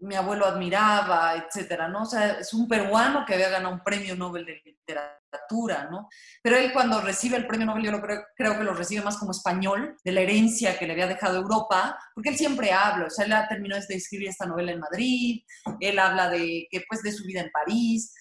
[SPEAKER 2] mi abuelo admiraba, etcétera, ¿no? O sea, es un peruano que había ganado un premio Nobel de literatura, ¿no? Pero él cuando recibe el premio Nobel, yo lo creo, creo, que lo recibe más como español, de la herencia que le había dejado Europa, porque él siempre habla, o sea, él terminó de escribir esta novela en Madrid, él habla de, que, pues, de su vida en París,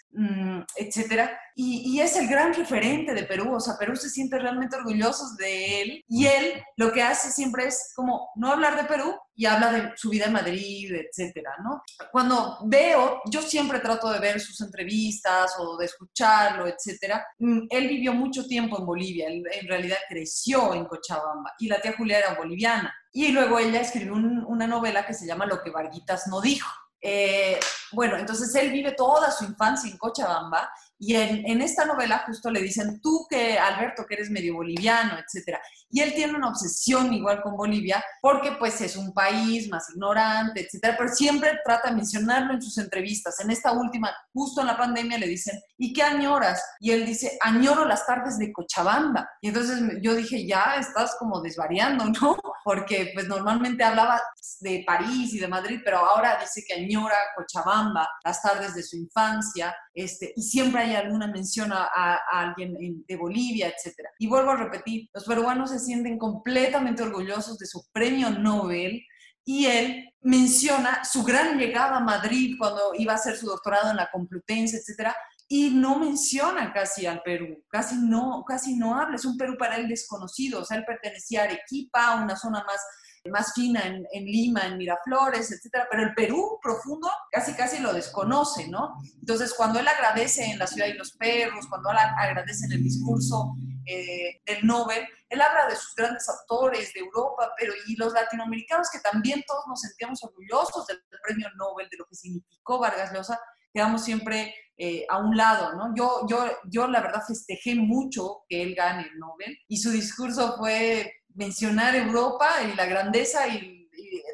[SPEAKER 2] etcétera. Y, es el gran referente de Perú, o sea, Perú se siente realmente orgullosos de él y él lo que hace siempre es como no hablar de Perú y habla de su vida en Madrid, etcétera, ¿no? Cuando veo, yo siempre trato de ver sus entrevistas o de escucharlo, etcétera. Mm, él vivió mucho tiempo en Bolivia, en realidad creció en Cochabamba y la tía Julia era boliviana. Y luego ella escribió una novela que se llama Lo que Varguitas no dijo eh, bueno, entonces él vive toda su infancia en Cochabamba y en, esta novela justo le dicen, tú que Alberto, que eres medio boliviano, etcétera. Y él tiene una obsesión igual con Bolivia porque pues es un país más ignorante, etcétera, pero siempre trata de mencionarlo en sus entrevistas. En esta última, justo en la pandemia, le dicen, ¿y qué añoras? Y él dice, añoro las tardes de Cochabamba. Y entonces yo dije, ya estás como desvariando, [laughs] ¿no? Porque pues normalmente hablaba de París y de Madrid, pero ahora dice que añora Cochabamba, las tardes de su infancia, este, y siempre hay alguna mención a, alguien de Bolivia, etc. Y vuelvo a repetir, los peruanos se sienten completamente orgullosos de su premio Nobel y él menciona su gran llegada a Madrid cuando iba a hacer su doctorado en la Complutense, etc. y no menciona casi al Perú, casi no, casi no habla, es un Perú para él desconocido, o sea, él pertenecía a Arequipa, una zona más más fina en, Lima, en Miraflores, etcétera, pero el Perú profundo casi casi lo desconoce, ¿no? Entonces, cuando él agradece en La ciudad y los perros, cuando él agradece en el discurso eh, del Nobel, él habla de sus grandes autores de Europa, pero y los latinoamericanos que también todos nos sentíamos orgullosos del premio Nobel, de lo que significó Vargas Llosa, quedamos siempre eh, a un lado, ¿no? Yo, yo, yo la verdad festejé mucho que él gane el Nobel y su discurso fue mencionar Europa y la grandeza y,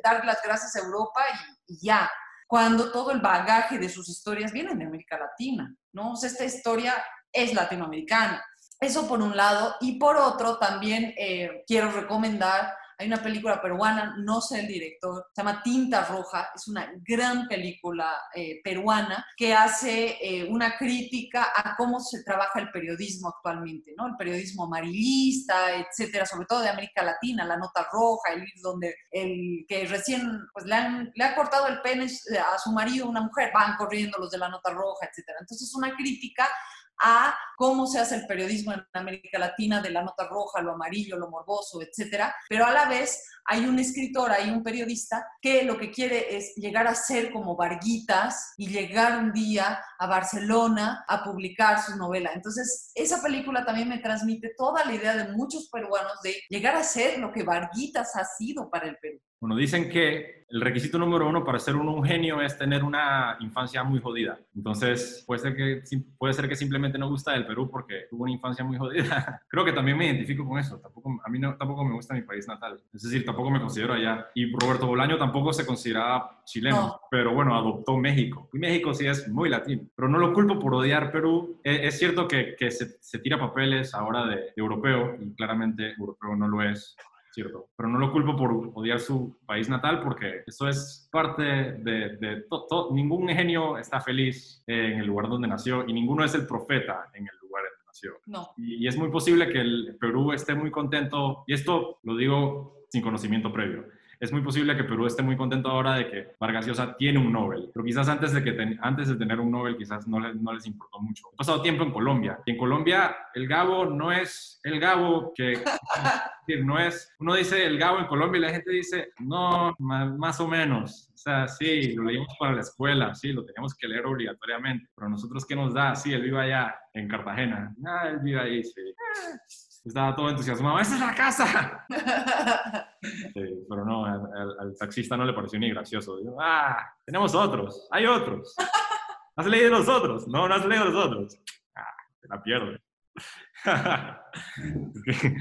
[SPEAKER 2] dar las gracias a Europa y, ya, cuando todo el bagaje de sus historias viene de América Latina, ¿no? O sea, esta historia es latinoamericana. Eso por un lado. Y por otro, también eh, quiero recomendar hay una película peruana, no sé el director, se llama Tinta Roja, es una gran película eh, peruana que hace eh, una crítica a cómo se trabaja el periodismo actualmente, ¿no? El periodismo amarillista, etcétera, sobre todo de América Latina, la nota roja, el donde el que recién pues, le, le ha cortado el pene a su marido, una mujer, van corriendo los de la nota roja, etcétera. Entonces, es una crítica a cómo se hace el periodismo en América Latina, de la nota roja, lo amarillo, lo morboso, etcétera, pero a la vez hay un escritor, hay un periodista que lo que quiere es llegar a ser como Varguitas y llegar un día a Barcelona a publicar su novela. Entonces, esa película también me transmite toda la idea de muchos peruanos de llegar a ser lo que Varguitas ha sido para el Perú.
[SPEAKER 1] Bueno, dicen que el requisito número uno para ser uno un genio es tener una infancia muy jodida. Entonces, puede ser que, puede ser que simplemente no gusta del Perú porque tuvo una infancia muy jodida. [laughs] Creo que también me identifico con eso. Tampoco, a mí no, tampoco me gusta mi país natal. Es decir, tampoco me considero allá. Y Roberto Bolaño tampoco se consideraba chileno, pero bueno, adoptó México. Y México sí es muy latino. Pero no lo culpo por odiar Perú. E, es, cierto que, que se, se, tira papeles ahora de, de europeo y claramente europeo no lo es cierto. Pero no lo culpo por odiar su país natal porque eso es parte de, de todo. Ningún genio está feliz en el lugar donde nació y ninguno es el profeta en el lugar donde nació.
[SPEAKER 2] No.
[SPEAKER 1] Y, y es muy posible que el Perú esté muy contento, y esto lo digo sin conocimiento previo, es muy posible que Perú esté muy contento ahora de que Vargas Llosa tiene un Nobel, pero quizás antes de, que antes de tener un Nobel quizás no, no les importó mucho. He pasado tiempo en Colombia y en Colombia el Gabo no es el Gabo que [laughs] no es, uno dice el Gabo en Colombia y la gente dice, no, más, o menos. O sea, sí, lo leímos para la escuela, sí, lo teníamos que leer obligatoriamente, pero nosotros, ¿qué nos da? Sí, él vive allá en Cartagena. Ah, él vive ahí, sí. Estaba todo entusiasmado, ¡esa es la casa! [laughs] Sí, pero no, al, taxista no le pareció ni gracioso. ah, tenemos otros, hay otros. ¿Has leído los otros? No, no has leído los otros. Ah, se la pierde. [laughs]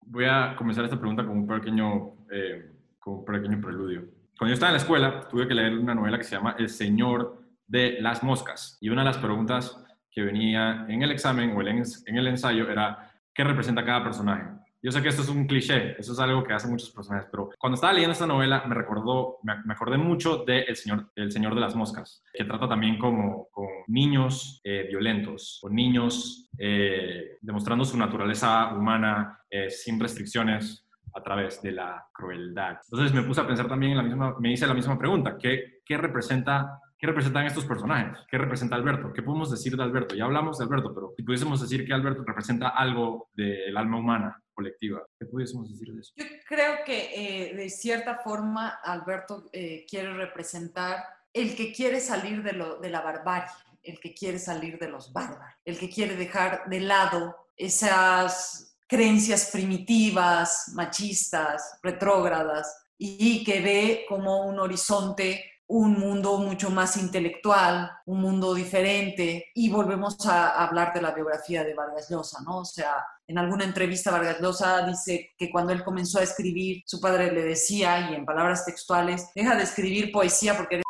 [SPEAKER 1] Voy a comenzar esta pregunta con un pequeño, eh, con un pequeño preludio. Cuando yo estaba en la escuela, tuve que leer una novela que se llama El Señor de las Moscas. Y una de las preguntas que venía en el examen o en el ensayo era, ¿qué representa cada personaje? Yo sé que esto es un cliché, eso es algo que hacen muchos personajes, pero cuando estaba leyendo esta novela me recordó, me, acordé mucho de El Señor, El Señor de las Moscas, que trata también como, con niños eh, violentos, con niños eh, demostrando su naturaleza humana eh, sin restricciones a través de la crueldad. Entonces me puse a pensar también en la misma, me hice la misma pregunta, ¿qué, qué representa ¿Qué representan estos personajes? ¿Qué representa Alberto? ¿Qué podemos decir de Alberto? Ya hablamos de Alberto, pero si pudiésemos decir que Alberto representa algo del alma humana colectiva, ¿qué pudiésemos decir de eso?
[SPEAKER 2] Yo creo que eh, de cierta forma Alberto eh, quiere representar el que quiere salir de, lo, de la barbarie, el que quiere salir de los bárbaros, el que quiere dejar de lado esas creencias primitivas, machistas, retrógradas, y que ve como un horizonte un mundo mucho más intelectual, un mundo diferente, y volvemos a hablar de la biografía de Vargas Llosa, ¿no? O sea, en alguna entrevista Vargas Llosa dice que cuando él comenzó a escribir, su padre le decía, y en palabras textuales, deja de escribir poesía porque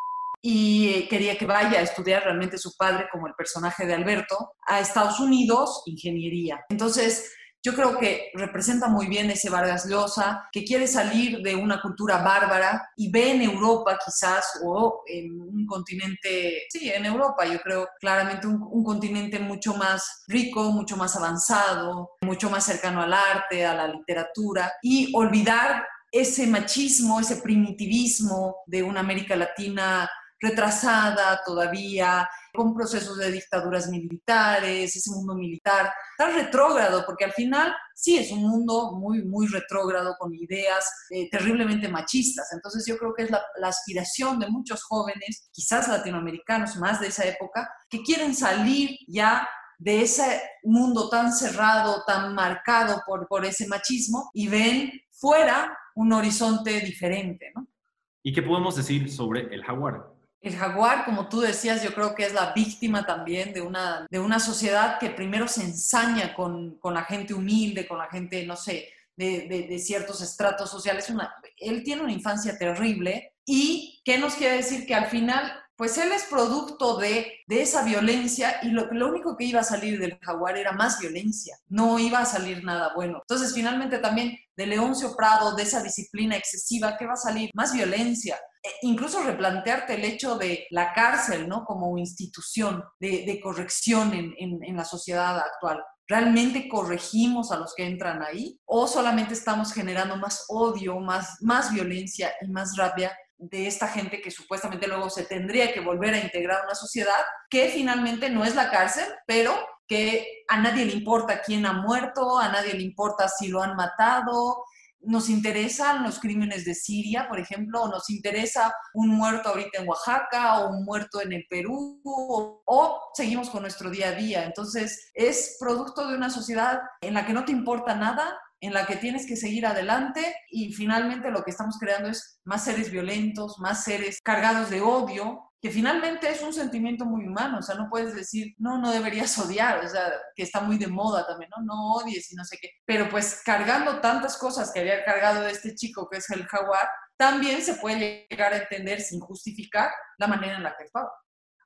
[SPEAKER 2] [laughs] y quería que vaya a estudiar realmente su padre como el personaje de Alberto a Estados Unidos, ingeniería. Entonces, yo creo que representa muy bien ese Vargas Llosa, que quiere salir de una cultura bárbara y ve en Europa quizás, o en un continente, sí, en Europa yo creo claramente un, un continente mucho más rico, mucho más avanzado, mucho más cercano al arte, a la literatura, y olvidar ese machismo, ese primitivismo de una América Latina retrasada todavía, con procesos de dictaduras militares, ese mundo militar, tan retrógrado, porque al final sí es un mundo muy, muy retrógrado, con ideas eh, terriblemente machistas. Entonces yo creo que es la, aspiración de muchos jóvenes, quizás latinoamericanos más de esa época, que quieren salir ya de ese mundo tan cerrado, tan marcado por, por ese machismo y ven fuera un horizonte diferente, ¿no?
[SPEAKER 1] ¿Y qué podemos decir sobre el jaguar?
[SPEAKER 2] El jaguar, como tú decías, yo creo que es la víctima también de una, de una sociedad que primero se ensaña con, con la gente humilde, con la gente, no sé, de, de, ciertos estratos sociales. Él tiene una infancia terrible y ¿qué nos quiere decir? Que al final, pues él es producto de, de esa violencia y lo, lo único que iba a salir del jaguar era más violencia, no iba a salir nada bueno. Entonces, finalmente también de Leoncio Prado, de esa disciplina excesiva, ¿qué va a salir? Más violencia, e incluso replantearte el hecho de la cárcel, ¿no? Como institución de, de corrección en, en, en, la sociedad actual. ¿Realmente corregimos a los que entran ahí? ¿O solamente estamos generando más odio, más, más violencia y más rabia de esta gente que supuestamente luego se tendría que volver a integrar a una sociedad que finalmente no es la cárcel, pero que a nadie le importa quién ha muerto, a nadie le importa si lo han matado, nos interesan los crímenes de Siria, por ejemplo, o nos interesa un muerto ahorita en Oaxaca o un muerto en el Perú, o, o, seguimos con nuestro día a día. Entonces, es producto de una sociedad en la que no te importa nada, en la que tienes que seguir adelante y finalmente lo que estamos creando es más seres violentos, más seres cargados de odio, que finalmente es un sentimiento muy humano, o sea, no puedes decir, no, no deberías [laughs] odiar, o sea, que está muy de moda también, ¿no? No odies y no sé qué, pero pues cargando tantas cosas que había cargado este chico que es el jaguar, también se puede llegar a entender sin justificar la manera en la que actuaba.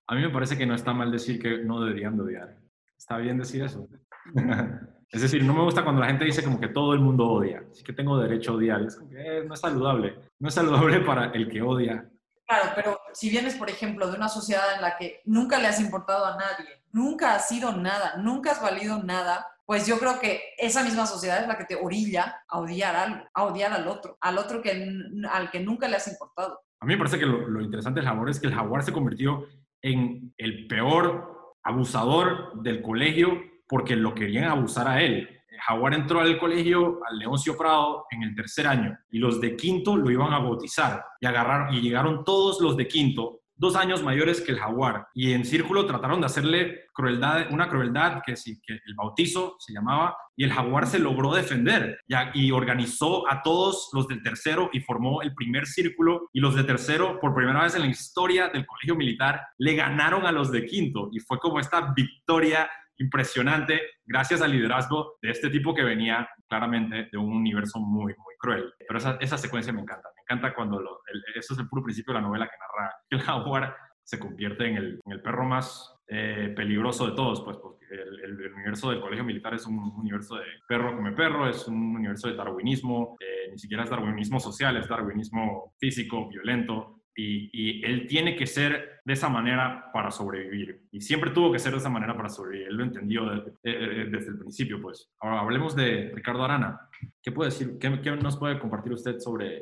[SPEAKER 1] A mí me parece que no está mal decir que no deberían de odiar. Está bien decir eso. [laughs] es decir, no me gusta cuando la gente dice como que todo el mundo odia, así que tengo derecho a odiar. Es como que eh, no es saludable. No es saludable para el que odia
[SPEAKER 2] Claro, pero si vienes, por ejemplo, de una sociedad en la que nunca le has importado a nadie, nunca has sido nada, nunca has valido nada, pues yo creo que esa misma sociedad es la que te orilla a odiar algo, a odiar al otro, al otro que, al que nunca le has importado.
[SPEAKER 1] A mí me parece que lo, lo interesante del jaguar es que el jaguar se convirtió en el peor abusador del colegio porque lo querían abusar a él. Jaguar entró al colegio, al Leoncio Prado, en el tercer año y los de quinto lo iban a bautizar. Y, agarraron, y llegaron todos los de quinto, dos años mayores que el Jaguar, y en círculo trataron de hacerle crueldad, una crueldad que, sí, que el bautizo se llamaba, y el Jaguar se logró defender. Y organizó a todos los del tercero y formó el primer círculo, y los de tercero, por primera vez en la historia del colegio militar, le ganaron a los de quinto, y fue como esta victoria impresionante gracias al liderazgo de este tipo que venía claramente de un universo muy, muy cruel. Pero esa, esa secuencia me encanta. Me encanta cuando lo, eso es el puro principio de la novela que narra que el jaguar se convierte en el, en el perro más eh, peligroso de todos, pues porque el, el, universo del colegio militar es un universo de perro come perro, es un universo de darwinismo, eh, ni siquiera es darwinismo social, es darwinismo físico, violento, y, él tiene que ser de esa manera para sobrevivir. Y siempre tuvo que ser de esa manera para sobrevivir. Él lo entendió desde, eh, eh, desde el principio, pues. Ahora hablemos de Ricardo Arana. ¿Qué puede decir? Qué, nos puede compartir usted sobre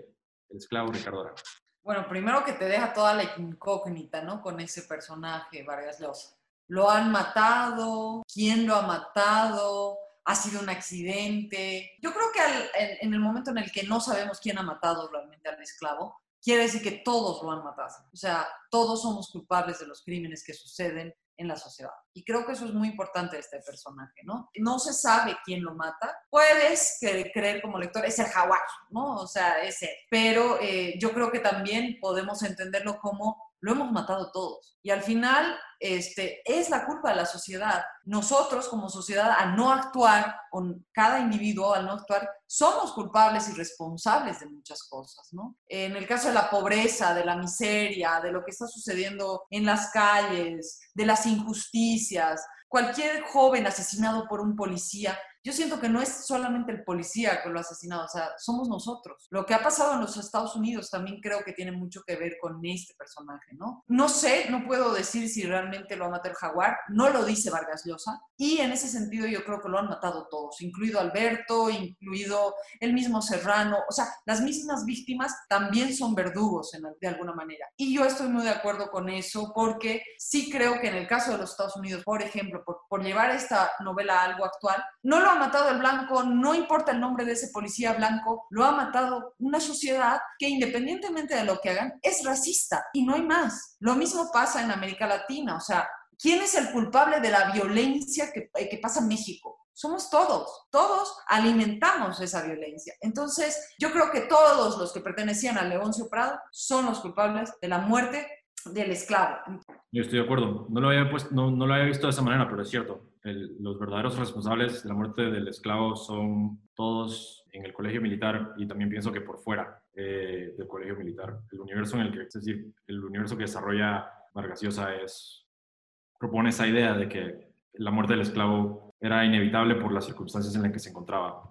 [SPEAKER 1] el esclavo Ricardo Arana?
[SPEAKER 2] Bueno, primero que te deja toda la incógnita, ¿no? Con ese personaje, Vargas Llosa. ¿Lo han matado? ¿Quién lo ha matado? ¿Ha sido un accidente? Yo creo que en el momento en el que no sabemos quién ha matado realmente al esclavo, quiere decir que todos lo han matado. O sea, todos somos culpables de los crímenes que suceden en la sociedad. Y creo que eso es muy importante de este personaje, ¿no? No se sabe quién lo mata. Puedes creer como lector, es el jaguar, ¿no? O sea, es él. Pero eh, yo creo que también podemos entenderlo como lo hemos matado todos. Y al final este, es la culpa de la sociedad. Nosotros como sociedad, al no actuar, con cada individuo, al no actuar, somos culpables y responsables de muchas cosas, ¿no? En el caso de la pobreza, de la miseria, de lo que está sucediendo en las calles, de las injusticias, cualquier joven asesinado por un policía, yo siento que no es solamente el policía que lo ha asesinado, o sea, somos nosotros. Lo que ha pasado en los Estados Unidos también creo que tiene mucho que ver con este personaje, ¿no? No sé, no puedo decir si realmente lo ha matado el jaguar, no lo dice Vargas Llosa, y en ese sentido yo creo que lo han matado todos, incluido Alberto, incluido el mismo Serrano, o sea, las mismas víctimas también son verdugos de alguna manera. Y yo estoy muy de acuerdo con eso porque sí creo que en el caso de los Estados Unidos, por ejemplo, por, por llevar esta novela a algo actual, no lo ha matado el blanco, no importa el nombre de ese policía blanco, lo ha matado una sociedad que independientemente de lo que hagan, es racista y no hay más. Lo mismo pasa en América Latina, o sea, ¿quién es el culpable de la violencia que, eh, pasa en México? somos todos, todos alimentamos esa violencia. Entonces, yo creo que todos los que pertenecían a Leoncio Prado son los culpables de la muerte del esclavo.
[SPEAKER 1] Yo estoy de acuerdo. No lo había, no lo había visto de esa manera, pero es cierto los verdaderos responsables de la muerte del esclavo son todos en el colegio militar y también pienso que por fuera eh, del colegio militar. El universo en el que, es decir, el universo que desarrolla Vargas Llosa es, propone esa idea de que la muerte del esclavo era inevitable por las circunstancias en las que se encontraba.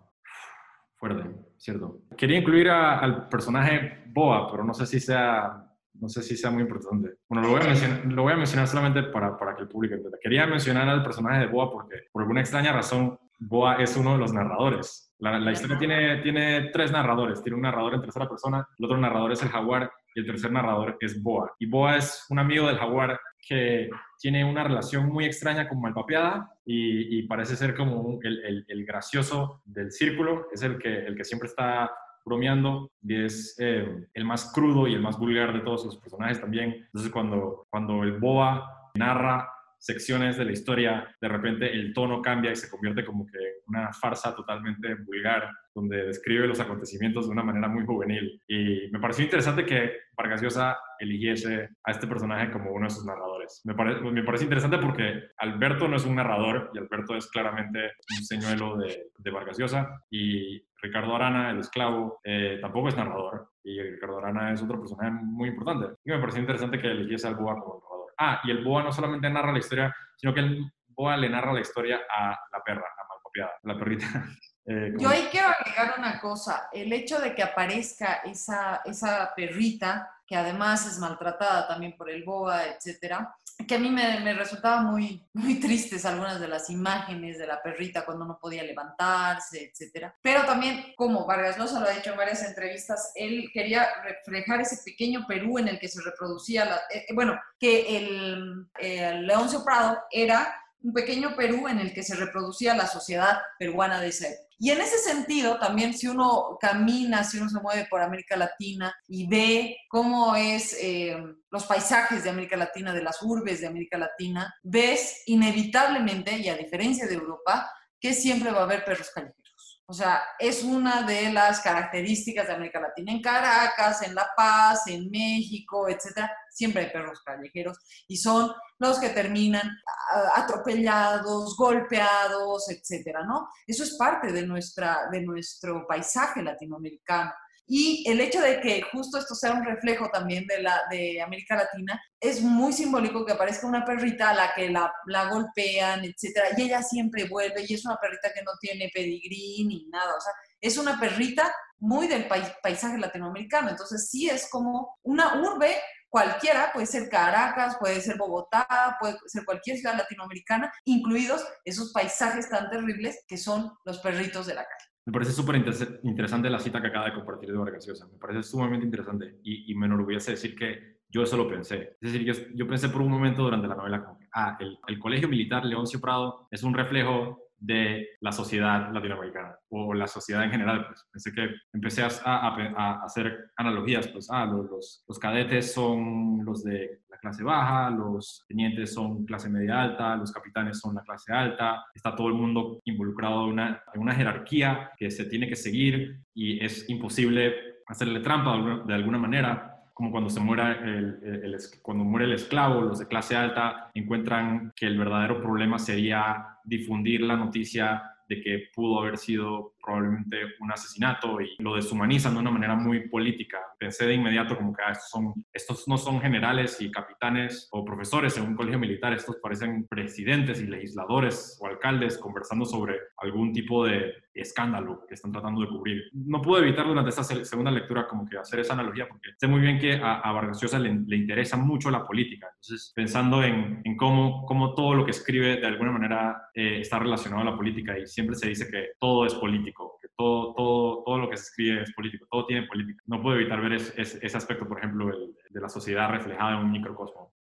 [SPEAKER 1] Fuerte, ¿cierto? Quería incluir al personaje Boa, pero no sé si sea no sé si sea muy importante. Bueno, lo voy a mencionar, lo voy a mencionar solamente para, para que el público entienda. Quería mencionar al personaje de Boa porque, por alguna extraña razón, Boa es uno de los narradores. La, la, historia tiene, tiene tres narradores. Tiene un narrador en tercera persona, el otro narrador es el jaguar y el tercer narrador es Boa. Y Boa es un amigo del jaguar que tiene una relación muy extraña con Malpapeada y, y parece ser como el, el, el, gracioso del círculo. Es el que, el que siempre está bromeando y es eh, el más crudo y el más vulgar de todos los personajes también. Entonces cuando, cuando el boa narra secciones de la historia, de repente el tono cambia y se convierte como que una farsa totalmente vulgar, donde describe los acontecimientos de una manera muy juvenil. Y me pareció interesante que Vargas Llosa eligiese a este personaje como uno de sus narradores. Me, parece interesante porque Alberto no es un narrador y Alberto es claramente un señuelo de, de Vargas Llosa y Ricardo Arana, el esclavo, eh, tampoco es narrador y Ricardo Arana es otro personaje muy importante. Y me pareció interesante que eligiese al Boa como Ah, y el boa no solamente narra la historia, sino que el boa le narra la historia a la perra, a Malcopiada, a la perrita. [laughs]
[SPEAKER 2] Eh, Yo ahí quiero agregar una cosa. El hecho de que aparezca esa, esa perrita, que además es maltratada también por el boa, etcétera, que a mí me, me, resultaba muy, muy tristes algunas de las imágenes de la perrita cuando no podía levantarse, etcétera. Pero también, como Vargas Llosa lo ha dicho en varias entrevistas, él quería reflejar ese pequeño Perú en el que se reproducía, la, eh, eh, bueno, que el, el Leoncio Prado era un pequeño Perú en el que se reproducía la sociedad peruana de esa época. Y en ese sentido, también si uno camina, si uno se mueve por América Latina y ve cómo es eh, los paisajes de América Latina, de las urbes de América Latina, ves inevitablemente, y a diferencia de Europa, que siempre va a haber perros callejeros. O sea, es una de las características de América Latina. En Caracas, en La Paz, en México, etcétera, siempre hay perros callejeros y son los que terminan atropellados, golpeados, etcétera, ¿no? Eso es parte de, nuestra, de nuestro paisaje latinoamericano. Y el hecho de que justo esto sea un reflejo también de, la, de América Latina, es muy simbólico que aparezca una perrita a la que la, la golpean, etcétera, y ella siempre vuelve, y es una perrita que no tiene pedigrí ni nada, o sea, es una perrita muy del paisaje latinoamericano, entonces sí es como una urbe cualquiera, puede ser Caracas, puede ser Bogotá, puede ser cualquier ciudad latinoamericana, incluidos esos paisajes tan terribles que son los perritos de la calle.
[SPEAKER 1] Me parece súper interesante la cita que acaba de compartir de Vargas Llosa. Me parece sumamente interesante y, me enorgullece decir que yo eso lo pensé. Es decir, yo, yo pensé por un momento durante la novela como ah, el, el Colegio Militar Leoncio Prado es un reflejo de la sociedad latinoamericana o la sociedad en general. Pues. Pensé que empecé a, hacer analogías, pues, ah, los, cadetes son los de la clase baja, los tenientes son clase media alta, los capitanes son la clase alta, está todo el mundo involucrado en una jerarquía que se tiene que seguir y es imposible hacerle trampa de alguna manera como cuando se muera el, cuando muere el esclavo, los de clase alta encuentran que el verdadero problema sería difundir la noticia de que pudo haber sido probablemente un asesinato y lo deshumanizan de una manera muy política. Pensé de inmediato como que ah, estos, son, estos no son generales y capitanes o profesores en un colegio militar, estos parecen presidentes y legisladores o alcaldes conversando sobre algún tipo de escándalo que están tratando de cubrir. No pude evitar durante esta segunda lectura como que hacer esa analogía porque sé muy bien que a, a le, interesa mucho la política. Entonces, pensando en, cómo, todo lo que escribe de alguna manera eh, está relacionado a la política y siempre se dice que todo es política que todo, todo, todo lo que se escribe es político, todo tiene política. No puedo evitar ver ese aspecto, por ejemplo, de la sociedad reflejada en un microcosmo.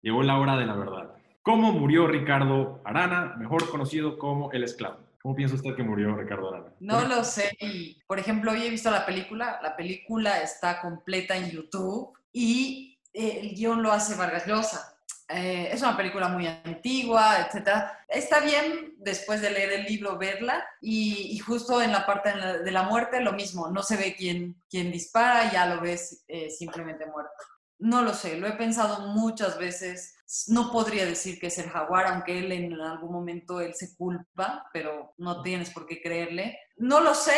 [SPEAKER 1] Llegó la hora de la verdad. ¿Cómo murió Ricardo Arana, mejor conocido como el esclavo? ¿Cómo piensa usted que murió Ricardo Arana?
[SPEAKER 2] No lo sé. Por ejemplo, hoy he visto la película. La película está completa en YouTube y eh, el guion lo hace Vargas Llosa. Eh, es una película muy antigua, etc. Está bien después de leer el libro verla y, justo en la parte de la, muerte lo mismo, no se ve quién, quién dispara, ya lo ves eh, simplemente muerto. No lo sé, lo he pensado muchas veces. No podría decir que es el jaguar, aunque él en algún momento él se culpa, pero no tienes por qué creerle. No lo sé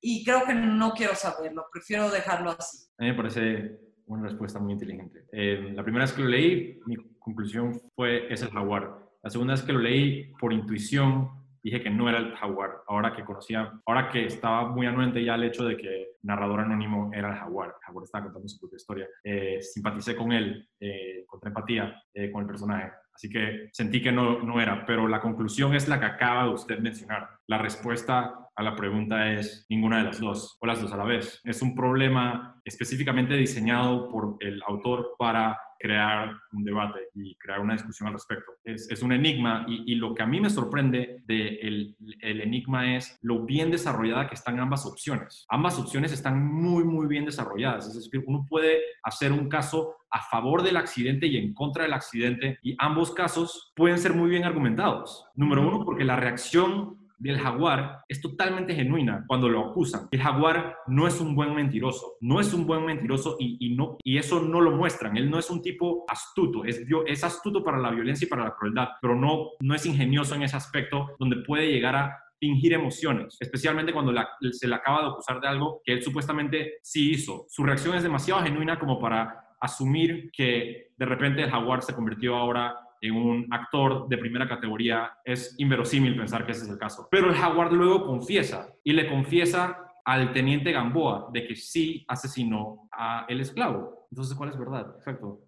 [SPEAKER 2] y creo que no quiero saberlo, prefiero dejarlo así.
[SPEAKER 1] A mí me parece una respuesta muy inteligente. Eh, la primera vez que lo leí, mi conclusión fue, es el jaguar. La segunda vez que lo leí, por intuición, dije que no era el jaguar. Ahora que conocía, ahora que estaba muy anuente ya el hecho de que narrador anónimo era el jaguar. El jaguar estaba contando su propia historia. Eh, simpaticé con él, eh, con empatía eh, con el personaje. Así que sentí que no, no era, pero la conclusión es la que acaba de usted mencionar. La respuesta a la pregunta es ninguna de las dos o las dos a la vez. Es un problema específicamente diseñado por el autor para crear un debate y crear una discusión al respecto. Es, es un enigma y, y, lo que a mí me sorprende del de el enigma es lo bien desarrollada que están ambas opciones. Ambas opciones están muy, muy bien desarrolladas. Es decir, uno puede hacer un caso a favor del accidente y en contra del accidente y ambos casos pueden ser muy bien argumentados. Número uno, porque la reacción del jaguar es totalmente genuina cuando lo acusan. El jaguar no es un buen mentiroso, no es un buen mentiroso y, no, y eso no lo muestran. Él no es un tipo astuto, es, es astuto para la violencia y para la crueldad, pero no, no es ingenioso en ese aspecto donde puede llegar a fingir emociones, especialmente cuando se le acaba de acusar de algo que él supuestamente sí hizo. Su reacción es demasiado genuina como para asumir que de repente el jaguar se convirtió ahora en un actor de primera categoría, es inverosímil pensar que ese es el caso. Pero el jaguar luego confiesa y le confiesa al teniente Gamboa de que sí asesinó a el esclavo. Entonces, ¿cuál es verdad? Exacto.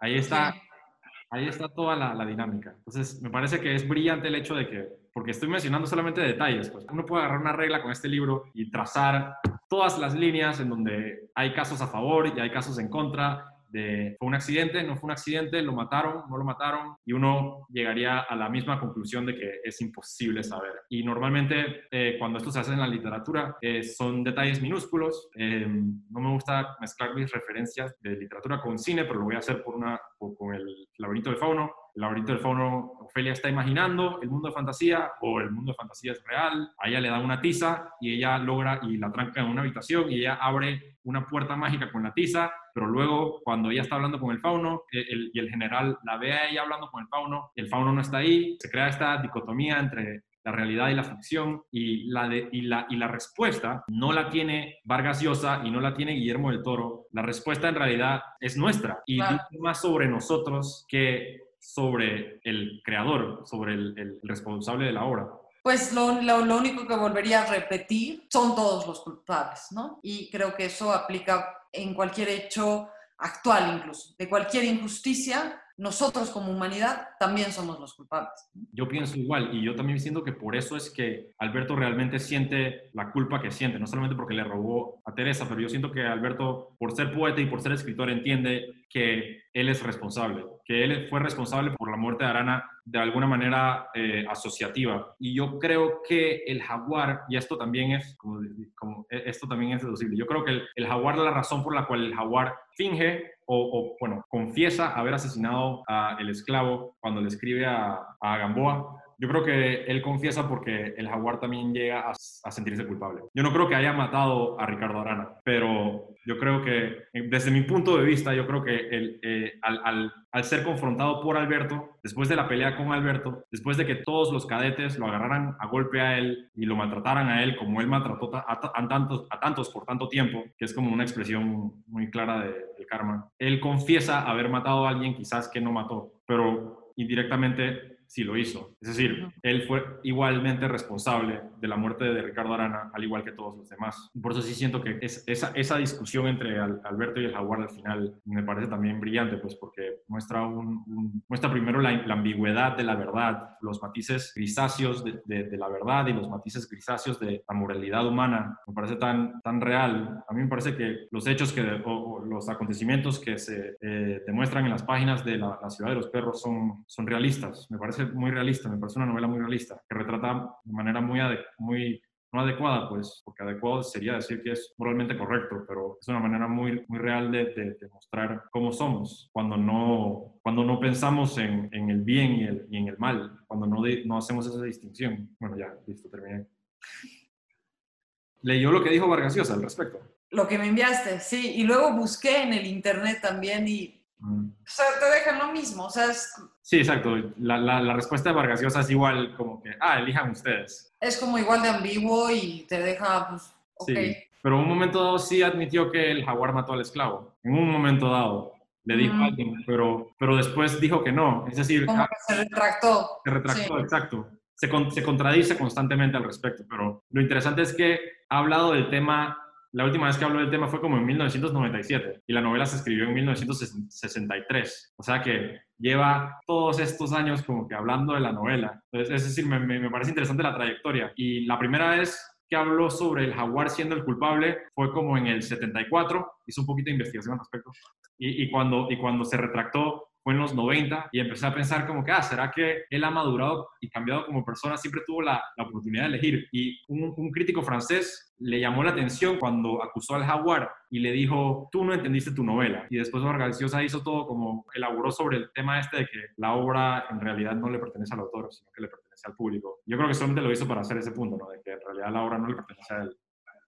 [SPEAKER 1] Ahí está, ahí está toda la, la dinámica. Entonces, me parece que es brillante el hecho de que, porque estoy mencionando solamente detalles, pues uno puede agarrar una regla con este libro y trazar todas las líneas en donde hay casos a favor y hay casos en contra fue un accidente, no fue un accidente, lo mataron, no lo mataron, y uno llegaría a la misma conclusión de que es imposible saber. Y normalmente eh, cuando esto se hace en la literatura eh, son detalles minúsculos. Eh, no me gusta mezclar mis referencias de literatura con cine, pero lo voy a hacer por una, con el laberinto del fauno el laberinto del fauno, Ofelia está imaginando el mundo de fantasía o el mundo de fantasía es real. A ella le da una tiza y ella logra y la tranca en una habitación y ella abre una puerta mágica con la tiza, pero luego cuando ella está hablando con el fauno eh, y el general la ve a ella hablando con el fauno, el fauno no está ahí, se crea esta dicotomía entre la realidad y la ficción y la, de, y, la, y la respuesta no la tiene Vargas Llosa y no la tiene Guillermo del Toro. La respuesta en realidad es nuestra y más sobre nosotros que sobre el creador, sobre el, responsable de la obra.
[SPEAKER 2] Pues lo, lo, único que volvería a repetir son todos los culpables, ¿no? Y creo que eso aplica en cualquier hecho actual incluso, de cualquier injusticia, nosotros como humanidad también somos los culpables.
[SPEAKER 1] Yo pienso igual y yo también siento que por eso es que Alberto realmente siente la culpa que siente, no solamente porque le robó a Teresa, pero yo siento que Alberto, por ser poeta y por ser escritor, entiende que él es responsable, que él fue responsable por la muerte de Arana de alguna manera eh, asociativa. Y yo creo que el jaguar, y esto también es, como, e, esto también es deducible, yo creo que el, el jaguar, la razón por la cual el jaguar finge o, bueno, confiesa haber asesinado a el esclavo cuando le escribe a, a Gamboa, yo creo que él confiesa porque el jaguar también llega a, sentirse culpable. Yo no creo que haya matado a Ricardo Arana, pero yo creo que, desde mi punto de vista, yo creo que eh, al, ser confrontado por Alberto, después de la pelea con Alberto, después de que todos los cadetes lo agarraran a golpe a él y lo maltrataran a él como él maltrató a, tantos, por tanto tiempo, que es como una expresión muy clara de, del karma, él confiesa haber matado a alguien quizás que no mató, pero indirectamente sí lo hizo. Es decir, él fue igualmente responsable de la muerte de Ricardo Arana, al igual que todos los demás. Por eso sí siento que es, esa, esa discusión entre Alberto y el Jaguar al final me parece también brillante, pues porque muestra, un, muestra primero la, ambigüedad de la verdad, los matices grisáceos de, de, la verdad y los matices grisáceos de la moralidad humana. Me parece tan, tan real. A mí me parece que los hechos que, o, los acontecimientos que se eh, demuestran en las páginas de la, la Ciudad de los Perros son, son realistas. Me parece muy realista, me parece una novela muy realista, que retrata de manera muy, muy no adecuada, pues, porque adecuado sería decir que es moralmente correcto, pero es una manera muy, muy real de, de, mostrar cómo somos cuando no, cuando no pensamos en, en el bien y, el, y, en el mal, cuando no, no hacemos esa distinción. Bueno, ya, listo, terminé. ¿Leyó lo que dijo Vargas Llosa al respecto?
[SPEAKER 2] Lo que me enviaste, sí, y luego busqué en el internet también y o sea, te dejan lo mismo, o sea,
[SPEAKER 1] Sí, exacto. La, la, respuesta de Vargas Llosa es igual como que, ah, elijan ustedes.
[SPEAKER 2] Es como igual de ambiguo y te deja, pues, ok.
[SPEAKER 1] Sí, pero en un momento dado sí admitió que el jaguar mató al esclavo. En un momento dado le dijo a alguien, pero, pero después dijo que no. Es decir...
[SPEAKER 2] Como que se retractó.
[SPEAKER 1] Se retractó, exacto. Se, se contradice constantemente al respecto, pero lo interesante es que ha hablado del tema la última vez que habló del tema fue como en 1997 y la novela se escribió en 1963. O sea que lleva todos estos años como que hablando de la novela. Entonces, es decir, me, me parece interesante la trayectoria. Y la primera vez que habló sobre el jaguar siendo el culpable fue como en el 74, hizo un poquito de investigación al respecto, y, y cuando, y cuando se retractó fue en los 90 y empecé a pensar como que, ah, ¿será que él ha madurado y cambiado como persona? Siempre tuvo la, la oportunidad de elegir. Y un, un, crítico francés le llamó la atención cuando acusó al jaguar y le dijo, tú no entendiste tu novela. Y después Vargas Llosa hizo todo como, elaboró sobre el tema este de que la obra en realidad no le pertenece al autor, sino que le pertenece al público. Yo creo que solamente lo hizo para hacer ese punto, ¿no? De que en realidad la obra no le pertenece a él.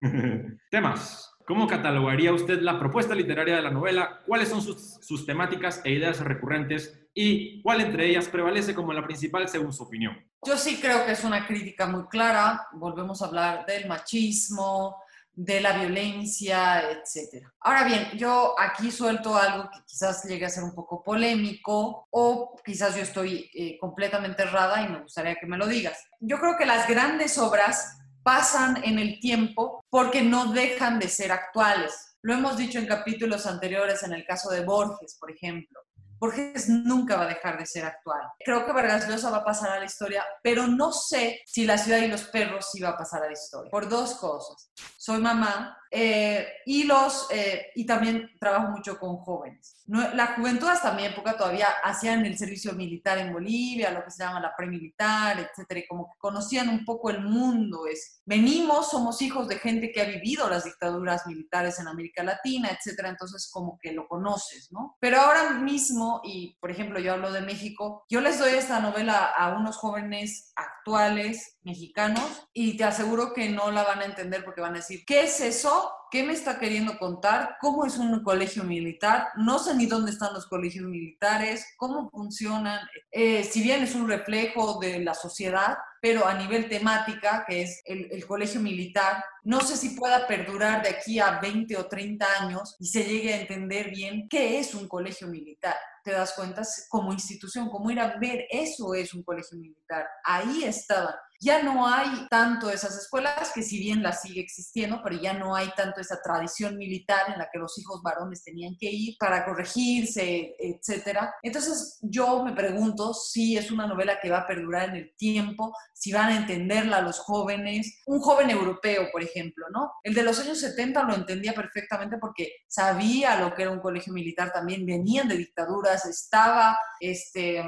[SPEAKER 1] [laughs] Temas. ¿Cómo catalogaría usted la propuesta literaria de la novela? ¿Cuáles son sus, sus, temáticas e ideas recurrentes? ¿Y cuál entre ellas prevalece como la principal según su opinión?
[SPEAKER 2] Yo sí creo que es una crítica muy clara. Volvemos a hablar del machismo, de la violencia, etc. Ahora bien, yo aquí suelto algo que quizás llegue a ser un poco polémico o quizás yo estoy eh, completamente errada y me gustaría que me lo digas. Yo creo que las grandes obras pasan en el tiempo porque no dejan de ser actuales. Lo hemos dicho en capítulos anteriores en el caso de Borges, por ejemplo. Borges nunca va a dejar de ser actual. Creo que Vargas Llosa va a pasar a la historia, pero no sé si La ciudad y los perros sí va a pasar a la historia. Por dos cosas. Soy mamá eh, y, los, eh, y también trabajo mucho con jóvenes. No, la juventud hasta mi época todavía hacían el servicio militar en Bolivia, lo que se llama la premilitar, etcétera, y como que conocían un poco el mundo. Es, venimos, somos hijos de gente que ha vivido las dictaduras militares en América Latina, etcétera, entonces como que lo conoces, ¿no? Pero ahora mismo, y por ejemplo yo hablo de México, yo les doy esta novela a unos jóvenes actuales mexicanos y te aseguro que no la van a entender porque van a decir, ¿qué es eso? ¿Qué me está queriendo contar? ¿Cómo es un colegio militar? No sé ni dónde están los colegios militares, cómo funcionan. Eh, si bien es un reflejo de la sociedad, pero a nivel temática, que es el, el, colegio militar, no sé si pueda perdurar de aquí a 20 o 30 años y se llegue a entender bien qué es un colegio militar. Te das cuenta como institución, como ir a ver, eso es un colegio militar. Ahí estaban ya no hay tanto esas escuelas, que si bien las sigue existiendo, pero ya no hay tanto esa tradición militar en la que los hijos varones tenían que ir para corregirse, etcétera. Entonces yo me pregunto si es una novela que va a perdurar en el tiempo, si van a entenderla los jóvenes. Un joven europeo, por ejemplo, ¿no? El de los años 70 lo entendía perfectamente porque sabía lo que era un colegio militar también, venían de dictaduras, estaba, este,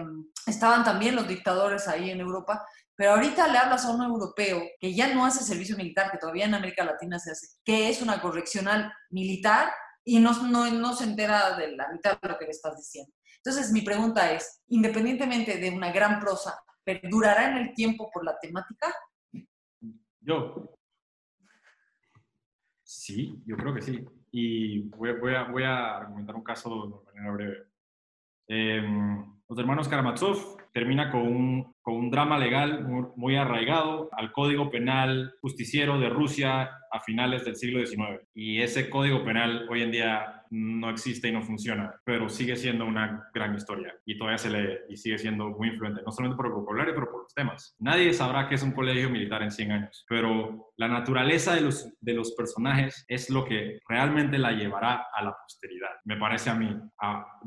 [SPEAKER 2] estaban también los dictadores ahí en Europa pero ahorita le hablas a un europeo que ya no hace servicio militar, que todavía en América Latina se hace, que es una correccional militar y no, no, se entera de la mitad de lo que le estás diciendo. Entonces, mi pregunta es, independientemente de una gran prosa, ¿perdurará en el tiempo por la temática?
[SPEAKER 1] Yo. Sí, yo creo que sí. Y voy, a, voy argumentar un caso de breve. Eh, los hermanos Karamazov termina con un, con un drama legal muy, arraigado al Código Penal Justiciero de Rusia a finales del siglo XIX. Y ese Código Penal hoy en día no existe y no funciona, pero sigue siendo una gran historia y todavía se lee y sigue siendo muy influente, no solamente por el vocabulario, pero por los temas. Nadie sabrá que es un colegio militar en 100 años, pero la naturaleza de los, de los personajes es lo que realmente la llevará a la posteridad, me parece a mí.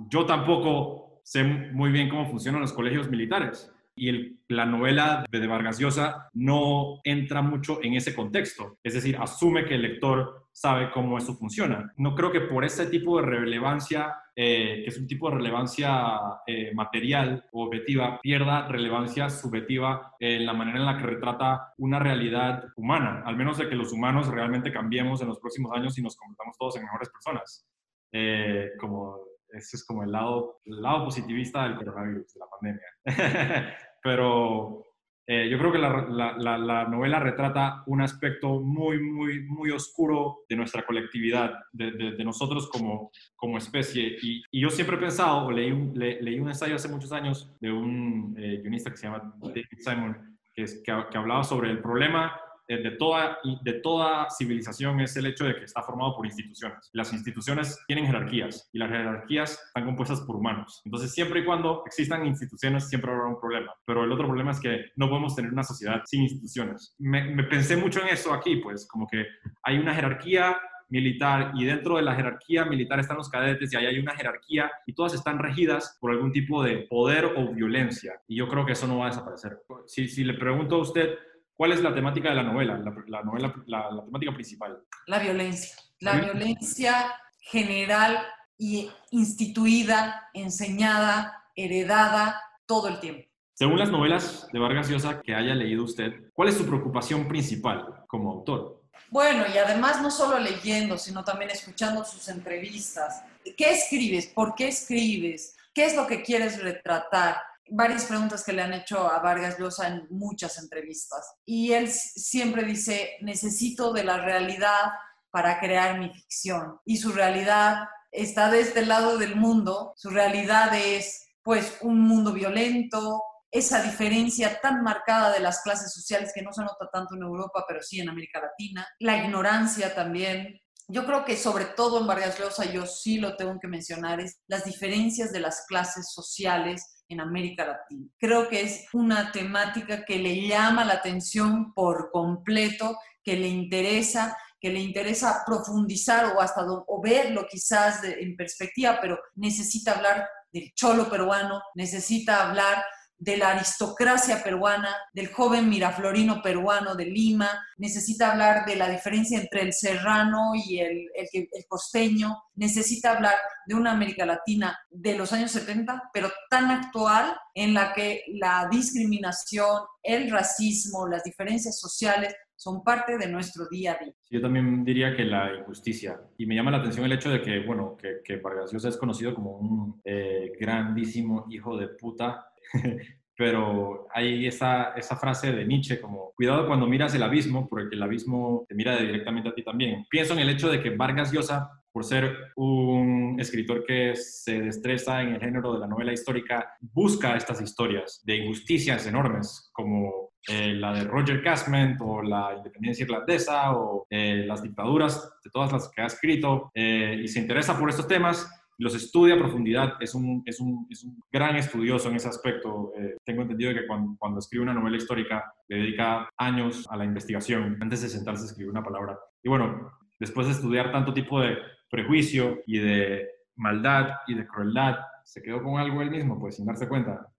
[SPEAKER 1] Yo tampoco sé muy bien cómo funcionan los colegios militares. Y el, la novela de Vargas Llosa no entra mucho en ese contexto. Es decir, asume que el lector sabe cómo eso funciona. No creo que por ese tipo de relevancia, eh, que es un tipo de relevancia eh, material o objetiva, pierda relevancia subjetiva en la manera en la que retrata una realidad humana, al menos de que los humanos realmente cambiemos en los próximos años y nos convertamos todos en mejores personas. Eh, como ese es como el lado, el lado positivista del coronavirus, de la pandemia. [laughs] Pero eh, yo creo que la, la, la, novela retrata un aspecto muy, muy, muy oscuro de nuestra colectividad, de, de, nosotros como, como especie. Y, y, yo siempre he pensado, o leí un, le, leí un ensayo hace muchos años de un eh, guionista que se llama David Simon, que, que hablaba sobre el problema de toda, de toda civilización es el hecho de que está formado por instituciones. Las instituciones tienen jerarquías y las jerarquías están compuestas por humanos. Entonces, siempre y cuando existan instituciones, siempre habrá un problema. Pero el otro problema es que no podemos tener una sociedad sin instituciones. Me, me pensé mucho en eso aquí, pues, como que hay una jerarquía militar y dentro de la jerarquía militar están los cadetes y ahí hay una jerarquía y todas están regidas por algún tipo de poder o violencia. Y yo creo que eso no va a desaparecer. Si, si le pregunto a usted, ¿Cuál es la temática de la novela, la, novela, la, temática principal?
[SPEAKER 2] La violencia. La violencia general y instituida, enseñada, heredada todo el tiempo.
[SPEAKER 1] Según las novelas de Vargas Llosa que haya leído usted, ¿cuál es su preocupación principal como autor?
[SPEAKER 2] Bueno, y además no solo leyendo, sino también escuchando sus entrevistas. ¿Qué escribes? ¿Por qué escribes? ¿Qué es lo que quieres retratar? Varias preguntas que le han hecho a Vargas Llosa en muchas entrevistas. Y él siempre dice, necesito de la realidad para crear mi ficción. Y su realidad está de este lado del mundo. Su realidad es, pues, un mundo violento, esa diferencia tan marcada de las clases sociales que no se nota tanto en Europa, pero sí en América Latina. La ignorancia también. Yo creo que sobre todo en Vargas Llosa, yo sí lo tengo que mencionar, es las diferencias de las clases sociales en América Latina. Creo que es una temática que le llama la atención por completo, que le interesa, que le interesa profundizar o hasta o verlo quizás en perspectiva, pero necesita hablar del cholo peruano, necesita hablar de la aristocracia peruana, del joven miraflorino peruano de Lima, necesita hablar de la diferencia entre el serrano y el, el, costeño, necesita hablar de una América Latina de los años 70, pero tan actual en la que la discriminación, el racismo, las diferencias sociales son parte de nuestro día a día.
[SPEAKER 1] Yo también diría que la injusticia. Y me llama la atención el hecho de que, bueno, que, que Vargas es conocido como un eh, grandísimo hijo de puta [laughs] pero hay esa, esa frase de Nietzsche como, cuidado cuando miras el abismo, porque el abismo te mira directamente a ti también. Pienso en el hecho de que Vargas Llosa, por ser un escritor que se destreza en el género de la novela histórica, busca estas historias de injusticias enormes, como eh, la de Roger Casement o la independencia irlandesa o eh, las dictaduras de todas las que ha escrito, eh, y se interesa por estos temas los estudia a profundidad, es un, es un, es un gran estudioso en ese aspecto. Eh, tengo entendido que cuando, cuando, escribe una novela histórica le dedica años a la investigación antes de sentarse a escribir una palabra. Y bueno, después de estudiar tanto tipo de prejuicio y de maldad y de crueldad, se quedó con algo él mismo, pues sin darse cuenta.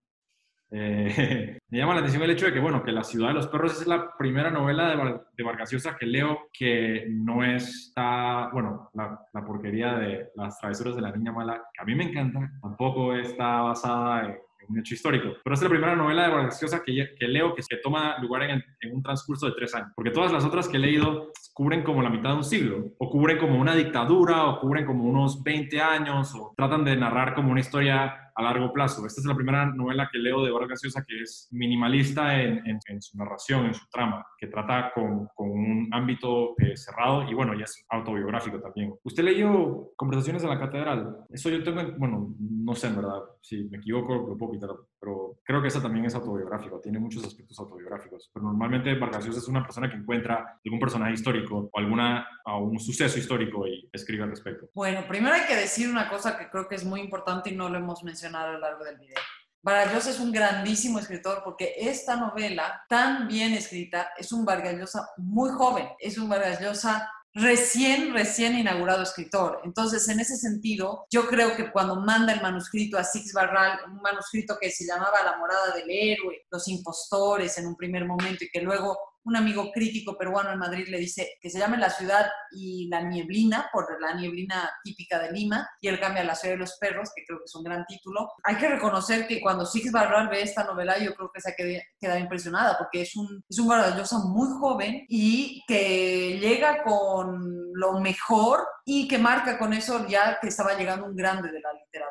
[SPEAKER 1] Eh, [laughs] me llama la atención el hecho de que, bueno, que La ciudad de los perros es la primera novela de, de Vargas que leo que no está, bueno, la, la, porquería de Las travesuras de la niña mala, que a mí me encanta, tampoco está basada en, un hecho histórico. Pero es la primera novela de Vargas Llosa que, que leo que, toma lugar en, en, un transcurso de tres años. Porque todas las otras que he leído cubren como la mitad de un siglo, o cubren como una dictadura, o cubren como unos 20 años, o tratan de narrar como una historia a largo plazo. Esta es la primera novela que leo de Vargas Llosa que es minimalista en, en, su narración, en su trama, que trata con, un ámbito eh, cerrado y bueno, ya es autobiográfico también. ¿Usted leyó Conversaciones de la Catedral? Eso yo tengo, bueno, no sé en verdad, si me equivoco lo puedo quitar, pero creo que esa también es autobiográfico, tiene muchos aspectos autobiográficos. Pero normalmente Vargas Llosa es una persona que encuentra algún personaje histórico o alguna, a un suceso histórico y escribe al respecto.
[SPEAKER 2] Bueno, primero hay que decir una cosa que creo que es muy importante y no lo hemos mencionado a lo largo del video. Vargas Llosa es un grandísimo escritor porque esta novela, tan bien escrita, es un Vargas Llosa muy joven, es un Vargas Llosa recién, recién inaugurado escritor. Entonces, en ese sentido, yo creo que cuando manda el manuscrito a Six Barral, un manuscrito que se llamaba La morada del héroe, Los impostores en un primer momento y que luego un amigo crítico peruano en Madrid le dice que se llame La ciudad y la nieblina, por la nieblina típica de Lima, y él cambia La ciudad de los perros, que creo que es un gran título. Hay que reconocer que cuando Six Barral ve esta novela, yo creo que se ha quedado impresionada, porque es un, es un muy joven y que llega con lo mejor y que marca con eso ya que estaba llegando un grande de la literatura,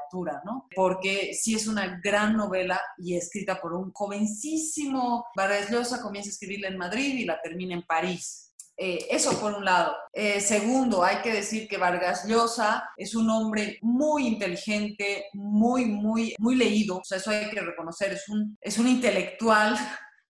[SPEAKER 2] ¿no? Porque sí es una gran novela y escrita por un jovencísimo Vargas Llosa, comienza a escribirla en Madrid y la termina en París. Eh, eso por un lado. Eh, segundo, hay que decir que Vargas Llosa es un hombre muy inteligente, muy, muy, muy leído. O sea, eso hay que reconocer. Es un, es un intelectual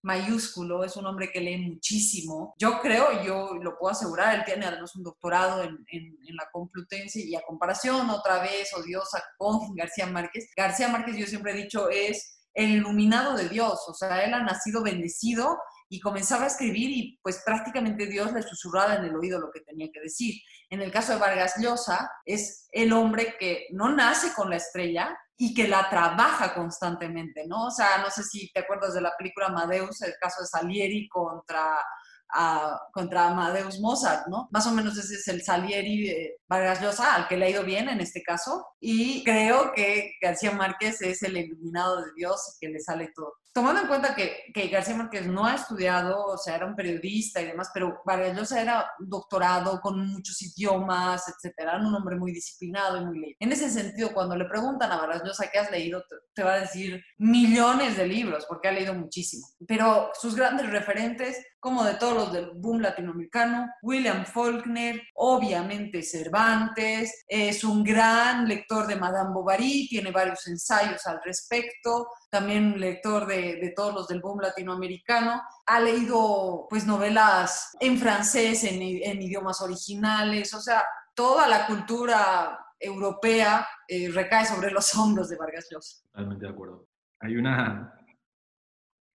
[SPEAKER 2] mayúsculo, es un hombre que lee muchísimo. Yo creo, yo lo puedo asegurar, él tiene además un doctorado en, en, la Complutense y a comparación otra vez odiosa con García Márquez. García Márquez yo siempre he dicho es el iluminado de Dios, o sea, él ha nacido bendecido y comenzaba a escribir y pues prácticamente Dios le susurraba en el oído lo que tenía que decir. En el caso de Vargas Llosa, es el hombre que no nace con la estrella, y que la trabaja constantemente, ¿no? O sea, no sé si te acuerdas de la película Amadeus, el caso de Salieri contra contra Amadeus Mozart, ¿no? Más o menos ese es el Salieri de Vargas Llosa, al que le ha ido bien en este caso, y creo que García Márquez es el iluminado de Dios que le sale todo. Tomando en cuenta que, que, García Márquez no ha estudiado, o sea, era un periodista y demás, pero Vargas Llosa era doctorado con muchos idiomas, etcétera, era un hombre muy disciplinado y muy leído. En ese sentido, cuando le preguntan a Vargas Llosa qué has leído, te, te va a decir millones de libros, porque ha leído muchísimo. Pero sus grandes referentes como de todos los del boom latinoamericano, William Faulkner, obviamente Cervantes, es un gran lector de Madame Bovary, tiene varios ensayos al respecto, también lector de, todos los del boom latinoamericano, ha leído pues novelas en francés, en, en idiomas originales, o sea, toda la cultura europea eh, recae sobre los [laughs] hombros de Vargas Llosa.
[SPEAKER 1] Totalmente de acuerdo. Hay una...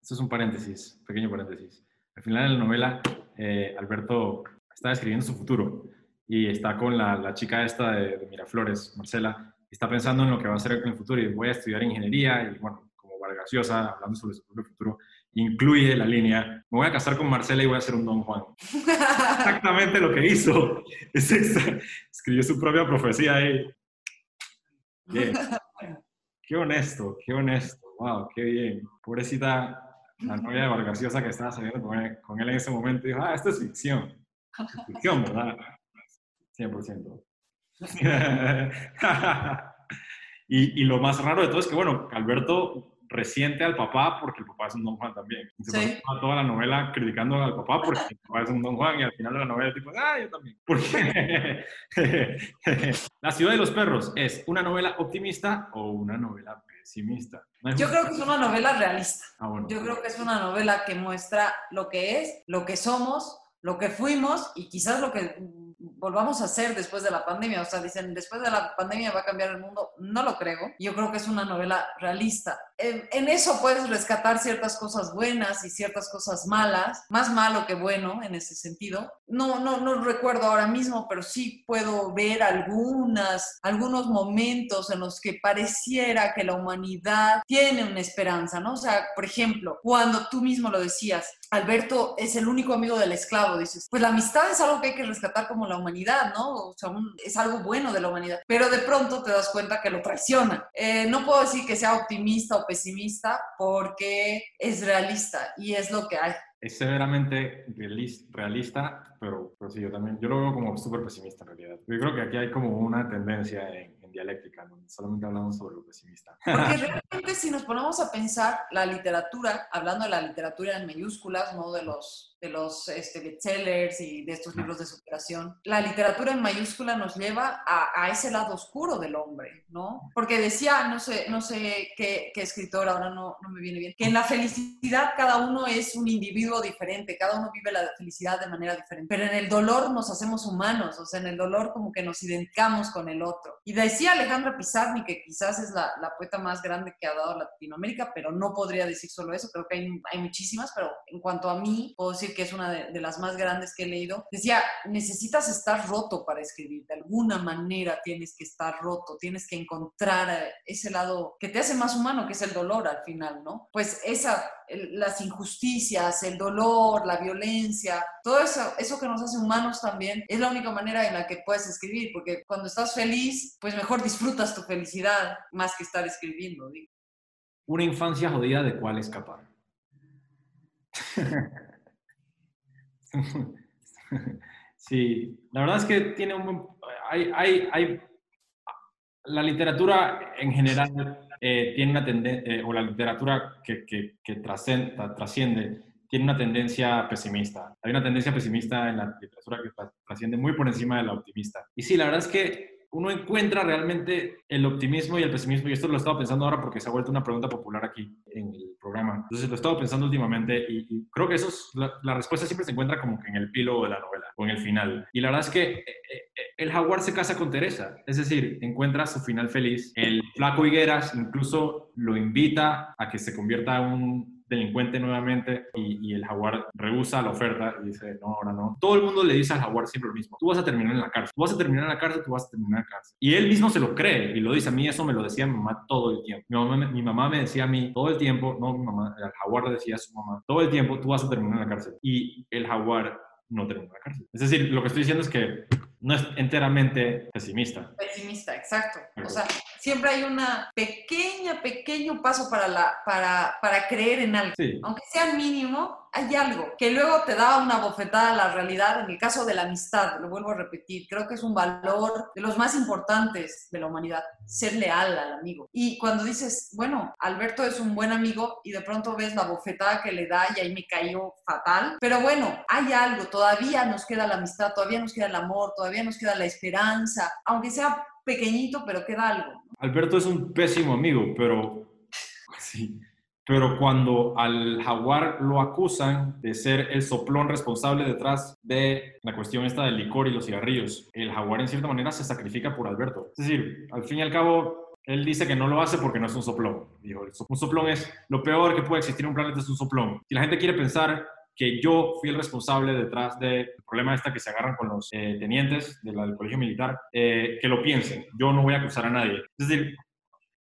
[SPEAKER 1] Esto es un paréntesis, pequeño paréntesis al final de la novela, eh, Alberto está describiendo su futuro y está con la, chica esta de, Miraflores, Marcela, y está pensando en lo que va a hacer en el futuro y voy a estudiar ingeniería y bueno, como Vargas Llosa, hablando sobre su propio futuro, incluye la línea, me voy a casar con Marcela y voy a ser un Don Juan. [laughs] Exactamente lo que hizo. escribió su propia profecía ahí. [laughs] Qué honesto, qué honesto. Wow, qué bien. Pobrecita la novia de Vargas que estaba saliendo con él, en ese momento, dijo, ah, esto es ficción. ficción, ¿verdad? 100%. [laughs] y, y, lo más raro de todo es que, bueno, Alberto resiente al papá porque el papá es un Don Juan también. Se sí. toda la novela criticando al papá porque el papá es un Don Juan y al final de la novela tipo, ah, yo también. Porque [laughs] La ciudad de los perros es una novela optimista o una novela pesimista.
[SPEAKER 2] Yo creo que es una novela realista. Ah, Yo creo que es una novela que muestra lo que es, lo que somos, lo que fuimos y quizás lo que volvamos a hacer después de la pandemia. O sea, dicen, después de la pandemia va a cambiar el mundo. No lo creo. Yo creo que es una novela realista. En, eso puedes rescatar ciertas cosas buenas y ciertas cosas malas, más malo que bueno en ese sentido. No, no, no recuerdo ahora mismo, pero sí puedo ver algunas, algunos momentos en los que pareciera que la humanidad tiene una esperanza, ¿no? O sea, por ejemplo, cuando tú mismo lo decías, Alberto es el único amigo del esclavo, dices, pues la amistad es algo que hay que rescatar como la humanidad, ¿no? O sea, es algo bueno de la humanidad, pero de pronto te das cuenta que lo traiciona. Eh, no puedo decir que sea optimista o pesimista porque es realista y es lo que hay.
[SPEAKER 1] Es severamente realista, pero, pero sí, yo también, yo lo veo como súper pesimista en realidad. Yo creo que aquí hay como una tendencia en, dialéctica, donde solamente hablamos sobre lo pesimista.
[SPEAKER 2] Porque [laughs] realmente si nos ponemos a pensar la literatura, hablando de la literatura en mayúsculas, no de los de los este, bestsellers y de estos libros de superación. La literatura en mayúscula nos lleva a, ese lado oscuro del hombre, ¿no? Porque decía, no sé, no sé qué, qué escritor, ahora no, no, me viene bien, que en la felicidad cada uno es un individuo diferente, cada uno vive la felicidad de manera diferente, pero en el dolor nos hacemos humanos, o sea, en el dolor como que nos identificamos con el otro. Y decía Alejandra Pizarni, que quizás es la, la poeta más grande que ha dado Latinoamérica, pero no podría decir solo eso, creo que hay, hay muchísimas, pero en cuanto a mí, puedo decir que es una de, las más grandes que he leído, decía, necesitas estar roto para escribir, de alguna manera tienes que estar roto, tienes que encontrar eh, ese lado que te hace más humano, que es el dolor al final, ¿no? Pues esa, las injusticias, el dolor, la violencia, todo eso, eso que nos hace humanos también, es la única manera en la que puedes escribir, porque cuando estás feliz, pues mejor disfrutas tu felicidad más que estar escribiendo.
[SPEAKER 1] Una infancia jodida de cuál escapar. [laughs] [laughs] Sí, la verdad es que tiene un... Hay, hay, hay, la literatura en general eh, tiene una tendencia, eh, o la literatura que, que, que trasciende, tiene una tendencia pesimista. Hay una tendencia pesimista en la literatura que trasciende muy por encima de la optimista. Y sí, la verdad es que uno encuentra realmente el optimismo y el pesimismo, y esto lo he pensando ahora porque se ha vuelto una pregunta popular aquí en el programa. Entonces lo he pensando últimamente y, creo que eso es, la, respuesta siempre se encuentra como que en el pilo de la novela o en el final. Y la verdad es que eh, eh, el jaguar se casa con Teresa, es decir, encuentra su final feliz. El flaco Higueras incluso lo invita a que se convierta en un delincuente nuevamente y, el jaguar rehúsa la oferta y dice, no, ahora no. Todo el mundo le dice al jaguar siempre lo mismo, tú vas a terminar en la cárcel, tú vas a terminar en la cárcel, tú vas a terminar en la cárcel. Y él mismo se lo cree y lo dice, a mí eso me lo decía mi mamá todo el tiempo. Mi mamá, mi mamá me decía a mí todo el tiempo, no mi mamá, el jaguar decía a su mamá, todo el tiempo tú vas a terminar en la cárcel. Y el jaguar no terminó en la cárcel. Es decir, lo que estoy diciendo es que no es enteramente pesimista.
[SPEAKER 2] Pesimista, exacto. O sea, siempre hay una pequeña, pequeño paso para, la, para, para creer en algo. Aunque sea mínimo, hay algo que luego te da una bofetada a la realidad. En el caso de la amistad, lo vuelvo a repetir, creo que es un valor de los más importantes de la humanidad, ser leal al amigo. Y cuando dices, bueno, Alberto es un buen amigo y de pronto ves la bofetada que le da y ahí me cayó fatal, pero bueno, hay algo, todavía nos queda la amistad, todavía nos queda el amor, todavía nos queda la esperanza, aunque sea pequeñito, pero queda algo.
[SPEAKER 1] Alberto es un pésimo amigo, pero sí. Pero cuando al jaguar lo acusan de ser el soplón responsable detrás de la cuestión esta del licor y los cigarrillos, el jaguar en cierta manera se sacrifica por Alberto. Es decir, al fin y al cabo, él dice que no lo hace porque no es un soplón. Dijo, un soplón es lo peor que puede existir en un planeta, es un soplón. Si la gente quiere pensar que yo fui el responsable detrás del problema esta que se agarran con los eh, tenientes del colegio militar, eh, que lo piensen. Yo no voy a acusar a nadie. Es decir,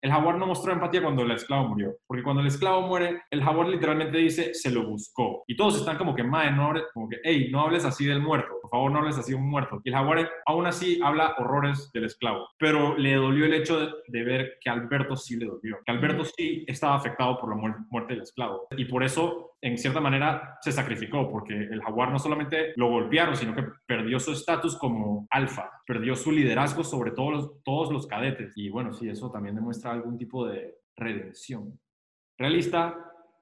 [SPEAKER 1] el jaguar no mostró empatía cuando el esclavo murió, porque cuando el esclavo muere, el jaguar literalmente dice, se lo buscó. Y todos están como que, mae, no hables, como que, hey, no hables así del muerto, por favor, no hables así de un muerto. Y el jaguar aún así habla horrores del esclavo, pero le dolió el hecho de, ver que Alberto sí le dolió, que Alberto sí estaba afectado por la muerte del esclavo. Y por eso en cierta manera se sacrificó porque el jaguar no solamente lo golpearon, sino que perdió su estatus como alfa, perdió su liderazgo sobre todos los, todos los cadetes. Y bueno, sí, eso también demuestra algún tipo de redención. Realista,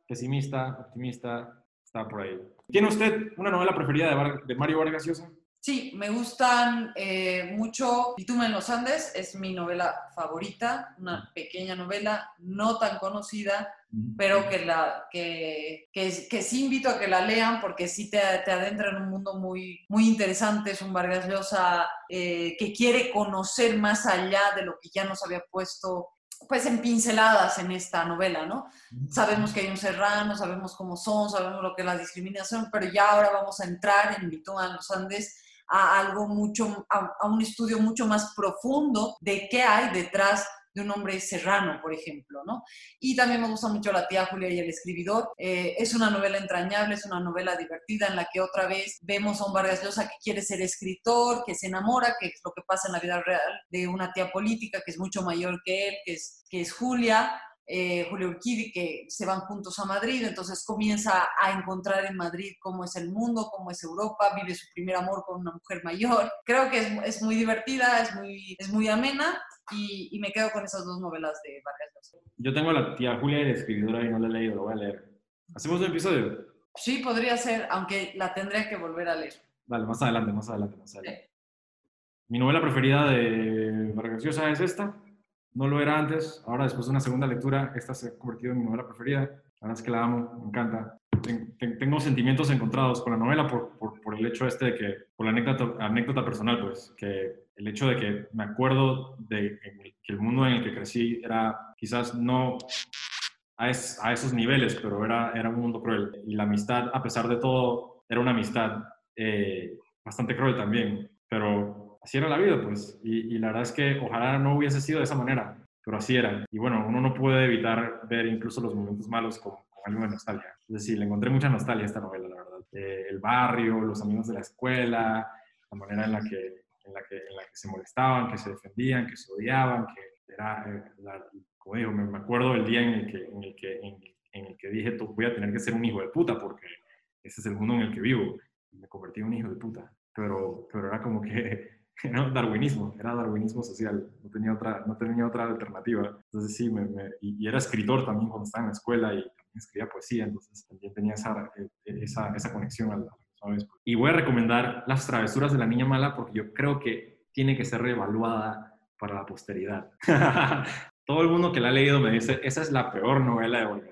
[SPEAKER 1] pesimista, optimista, está por ahí. ¿Tiene usted una novela preferida de, de Mario Vargas Llosa?
[SPEAKER 2] Sí, me gustan eh, mucho Bitumen en los Andes, es mi novela favorita, una pequeña novela no tan conocida, pero que, la, que, que, sí invito a que la lean porque sí te, te adentra en un mundo muy, muy interesante. Es un Vargas Llosa eh, que quiere conocer más allá de lo que ya nos había puesto pues en pinceladas en esta novela, ¿no? Sabemos que hay un serrano, sabemos cómo son, sabemos lo que es la discriminación, pero ya ahora vamos a entrar en Bitumen en los Andes a algo mucho, a, un estudio mucho más profundo de qué hay detrás de un hombre serrano, por ejemplo, ¿no? Y también me gusta mucho La tía Julia y el escribidor. Eh, es una novela entrañable, es una novela divertida en la que otra vez vemos a un Vargas Llosa que quiere ser escritor, que se enamora, que es lo que pasa en la vida real, de una tía política que es mucho mayor que él, que es, que es Julia, eh, Julio Urquidi, que se van juntos a Madrid, entonces comienza a encontrar en Madrid cómo es el mundo, cómo es Europa, vive su primer amor con una mujer mayor. Creo que es, es muy divertida, es muy, es muy amena y, y, me quedo con esas dos novelas de Vargas Llosa.
[SPEAKER 1] Yo tengo a la tía Julia la escribidora y no la he leído, lo voy a leer. ¿Hacemos un episodio?
[SPEAKER 2] Sí, podría ser, aunque la tendría que volver a leer.
[SPEAKER 1] Vale, más adelante, más adelante, más adelante. Mi novela preferida de Vargas Llosa es esta, no lo era antes, ahora después de una segunda lectura, esta se ha convertido en mi novela preferida. La verdad es que la amo, me encanta. Tengo sentimientos encontrados con la novela por, el hecho este de que, por la anécdota, personal, pues, que el hecho de que me acuerdo de que el mundo en el que crecí era quizás no a, esos niveles, pero era, era un mundo cruel. Y la amistad, a pesar de todo, era una amistad eh, bastante cruel también. Pero así era la vida, pues. Y, la verdad es que ojalá no hubiese sido de esa manera, pero así era. Y bueno, uno no puede evitar ver incluso los momentos malos con, algo de nostalgia. Es decir, le encontré mucha nostalgia a esta novela, la verdad. Eh, el barrio, los amigos de la escuela, la manera en la, que, en, la que, en la que se molestaban, que se defendían, que se odiaban, que era, eh, como digo, me, acuerdo el día en el que, en el que, en, el que dije, voy a tener que ser un hijo de puta porque ese es el mundo en el que vivo. Y me convertí en un hijo de puta. Pero, pero era como que [laughs] ¿no? darwinismo, era darwinismo social, no tenía otra, no tenía otra alternativa. Entonces sí, me, y, era escritor también cuando estaba en la escuela y también escribía poesía, entonces también tenía esa, eh, esa, esa conexión Y voy a recomendar Las travesuras de la niña mala porque yo creo que tiene que ser reevaluada para la posteridad. [laughs] Todo el mundo que la ha leído me dice, esa es la peor novela de Olga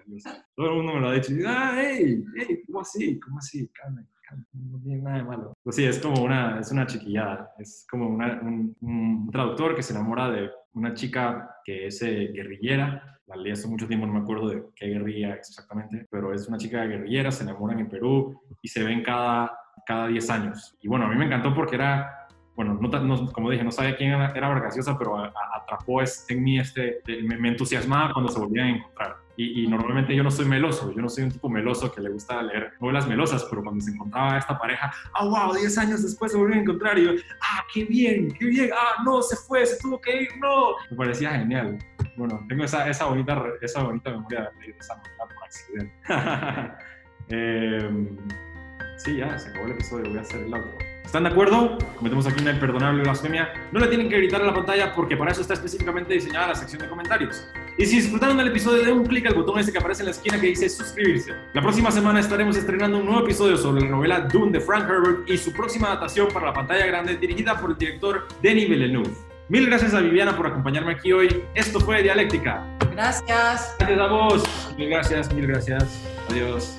[SPEAKER 1] Todo el mundo me lo ha dicho. Y, ah, hey, ¿cómo así? ¿Cómo así? Calma, no tiene nada de malo. Pues sí, es como una, es una chiquillada. Es como un, un, traductor que se enamora de una chica que es eh, guerrillera. La leí hace mucho tiempo, no me acuerdo de qué guerrilla exactamente, pero es una chica guerrillera, se enamoran en Perú y se ven cada, cada 10 años. Y bueno, a mí me encantó porque era bueno, no, como dije, no sabía quién era, era pero atrapó en mí este, me, me, entusiasmaba cuando se volvían a encontrar. Y, normalmente yo no soy meloso, yo no soy un tipo meloso que le gusta leer novelas melosas, pero cuando se encontraba esta pareja, ah, wow, 10 años después se volvieron a encontrar y yo, ah, qué bien, qué bien, ah, no, se fue, se tuvo que ir, no. Me parecía genial. Bueno, tengo esa, esa, bonita, esa bonita memoria de leer esa novela por accidente. [laughs] eh, sí, ya, se acabó el episodio, voy a hacer el audio. ¿Están de acuerdo? Cometemos aquí una imperdonable blasfemia. No le tienen que gritar a la pantalla porque para eso está específicamente diseñada la sección de comentarios. Y si disfrutaron del episodio, den un clic al botón ese que aparece en la esquina que dice suscribirse. La próxima semana estaremos estrenando un nuevo episodio sobre la novela Dune de Frank Herbert y su próxima adaptación para la pantalla grande dirigida por el director Denis Villeneuve. Mil gracias a Viviana por acompañarme aquí hoy. Esto fue Dialéctica.
[SPEAKER 2] Gracias.
[SPEAKER 1] Gracias a vos. Mil gracias, mil gracias. Adiós.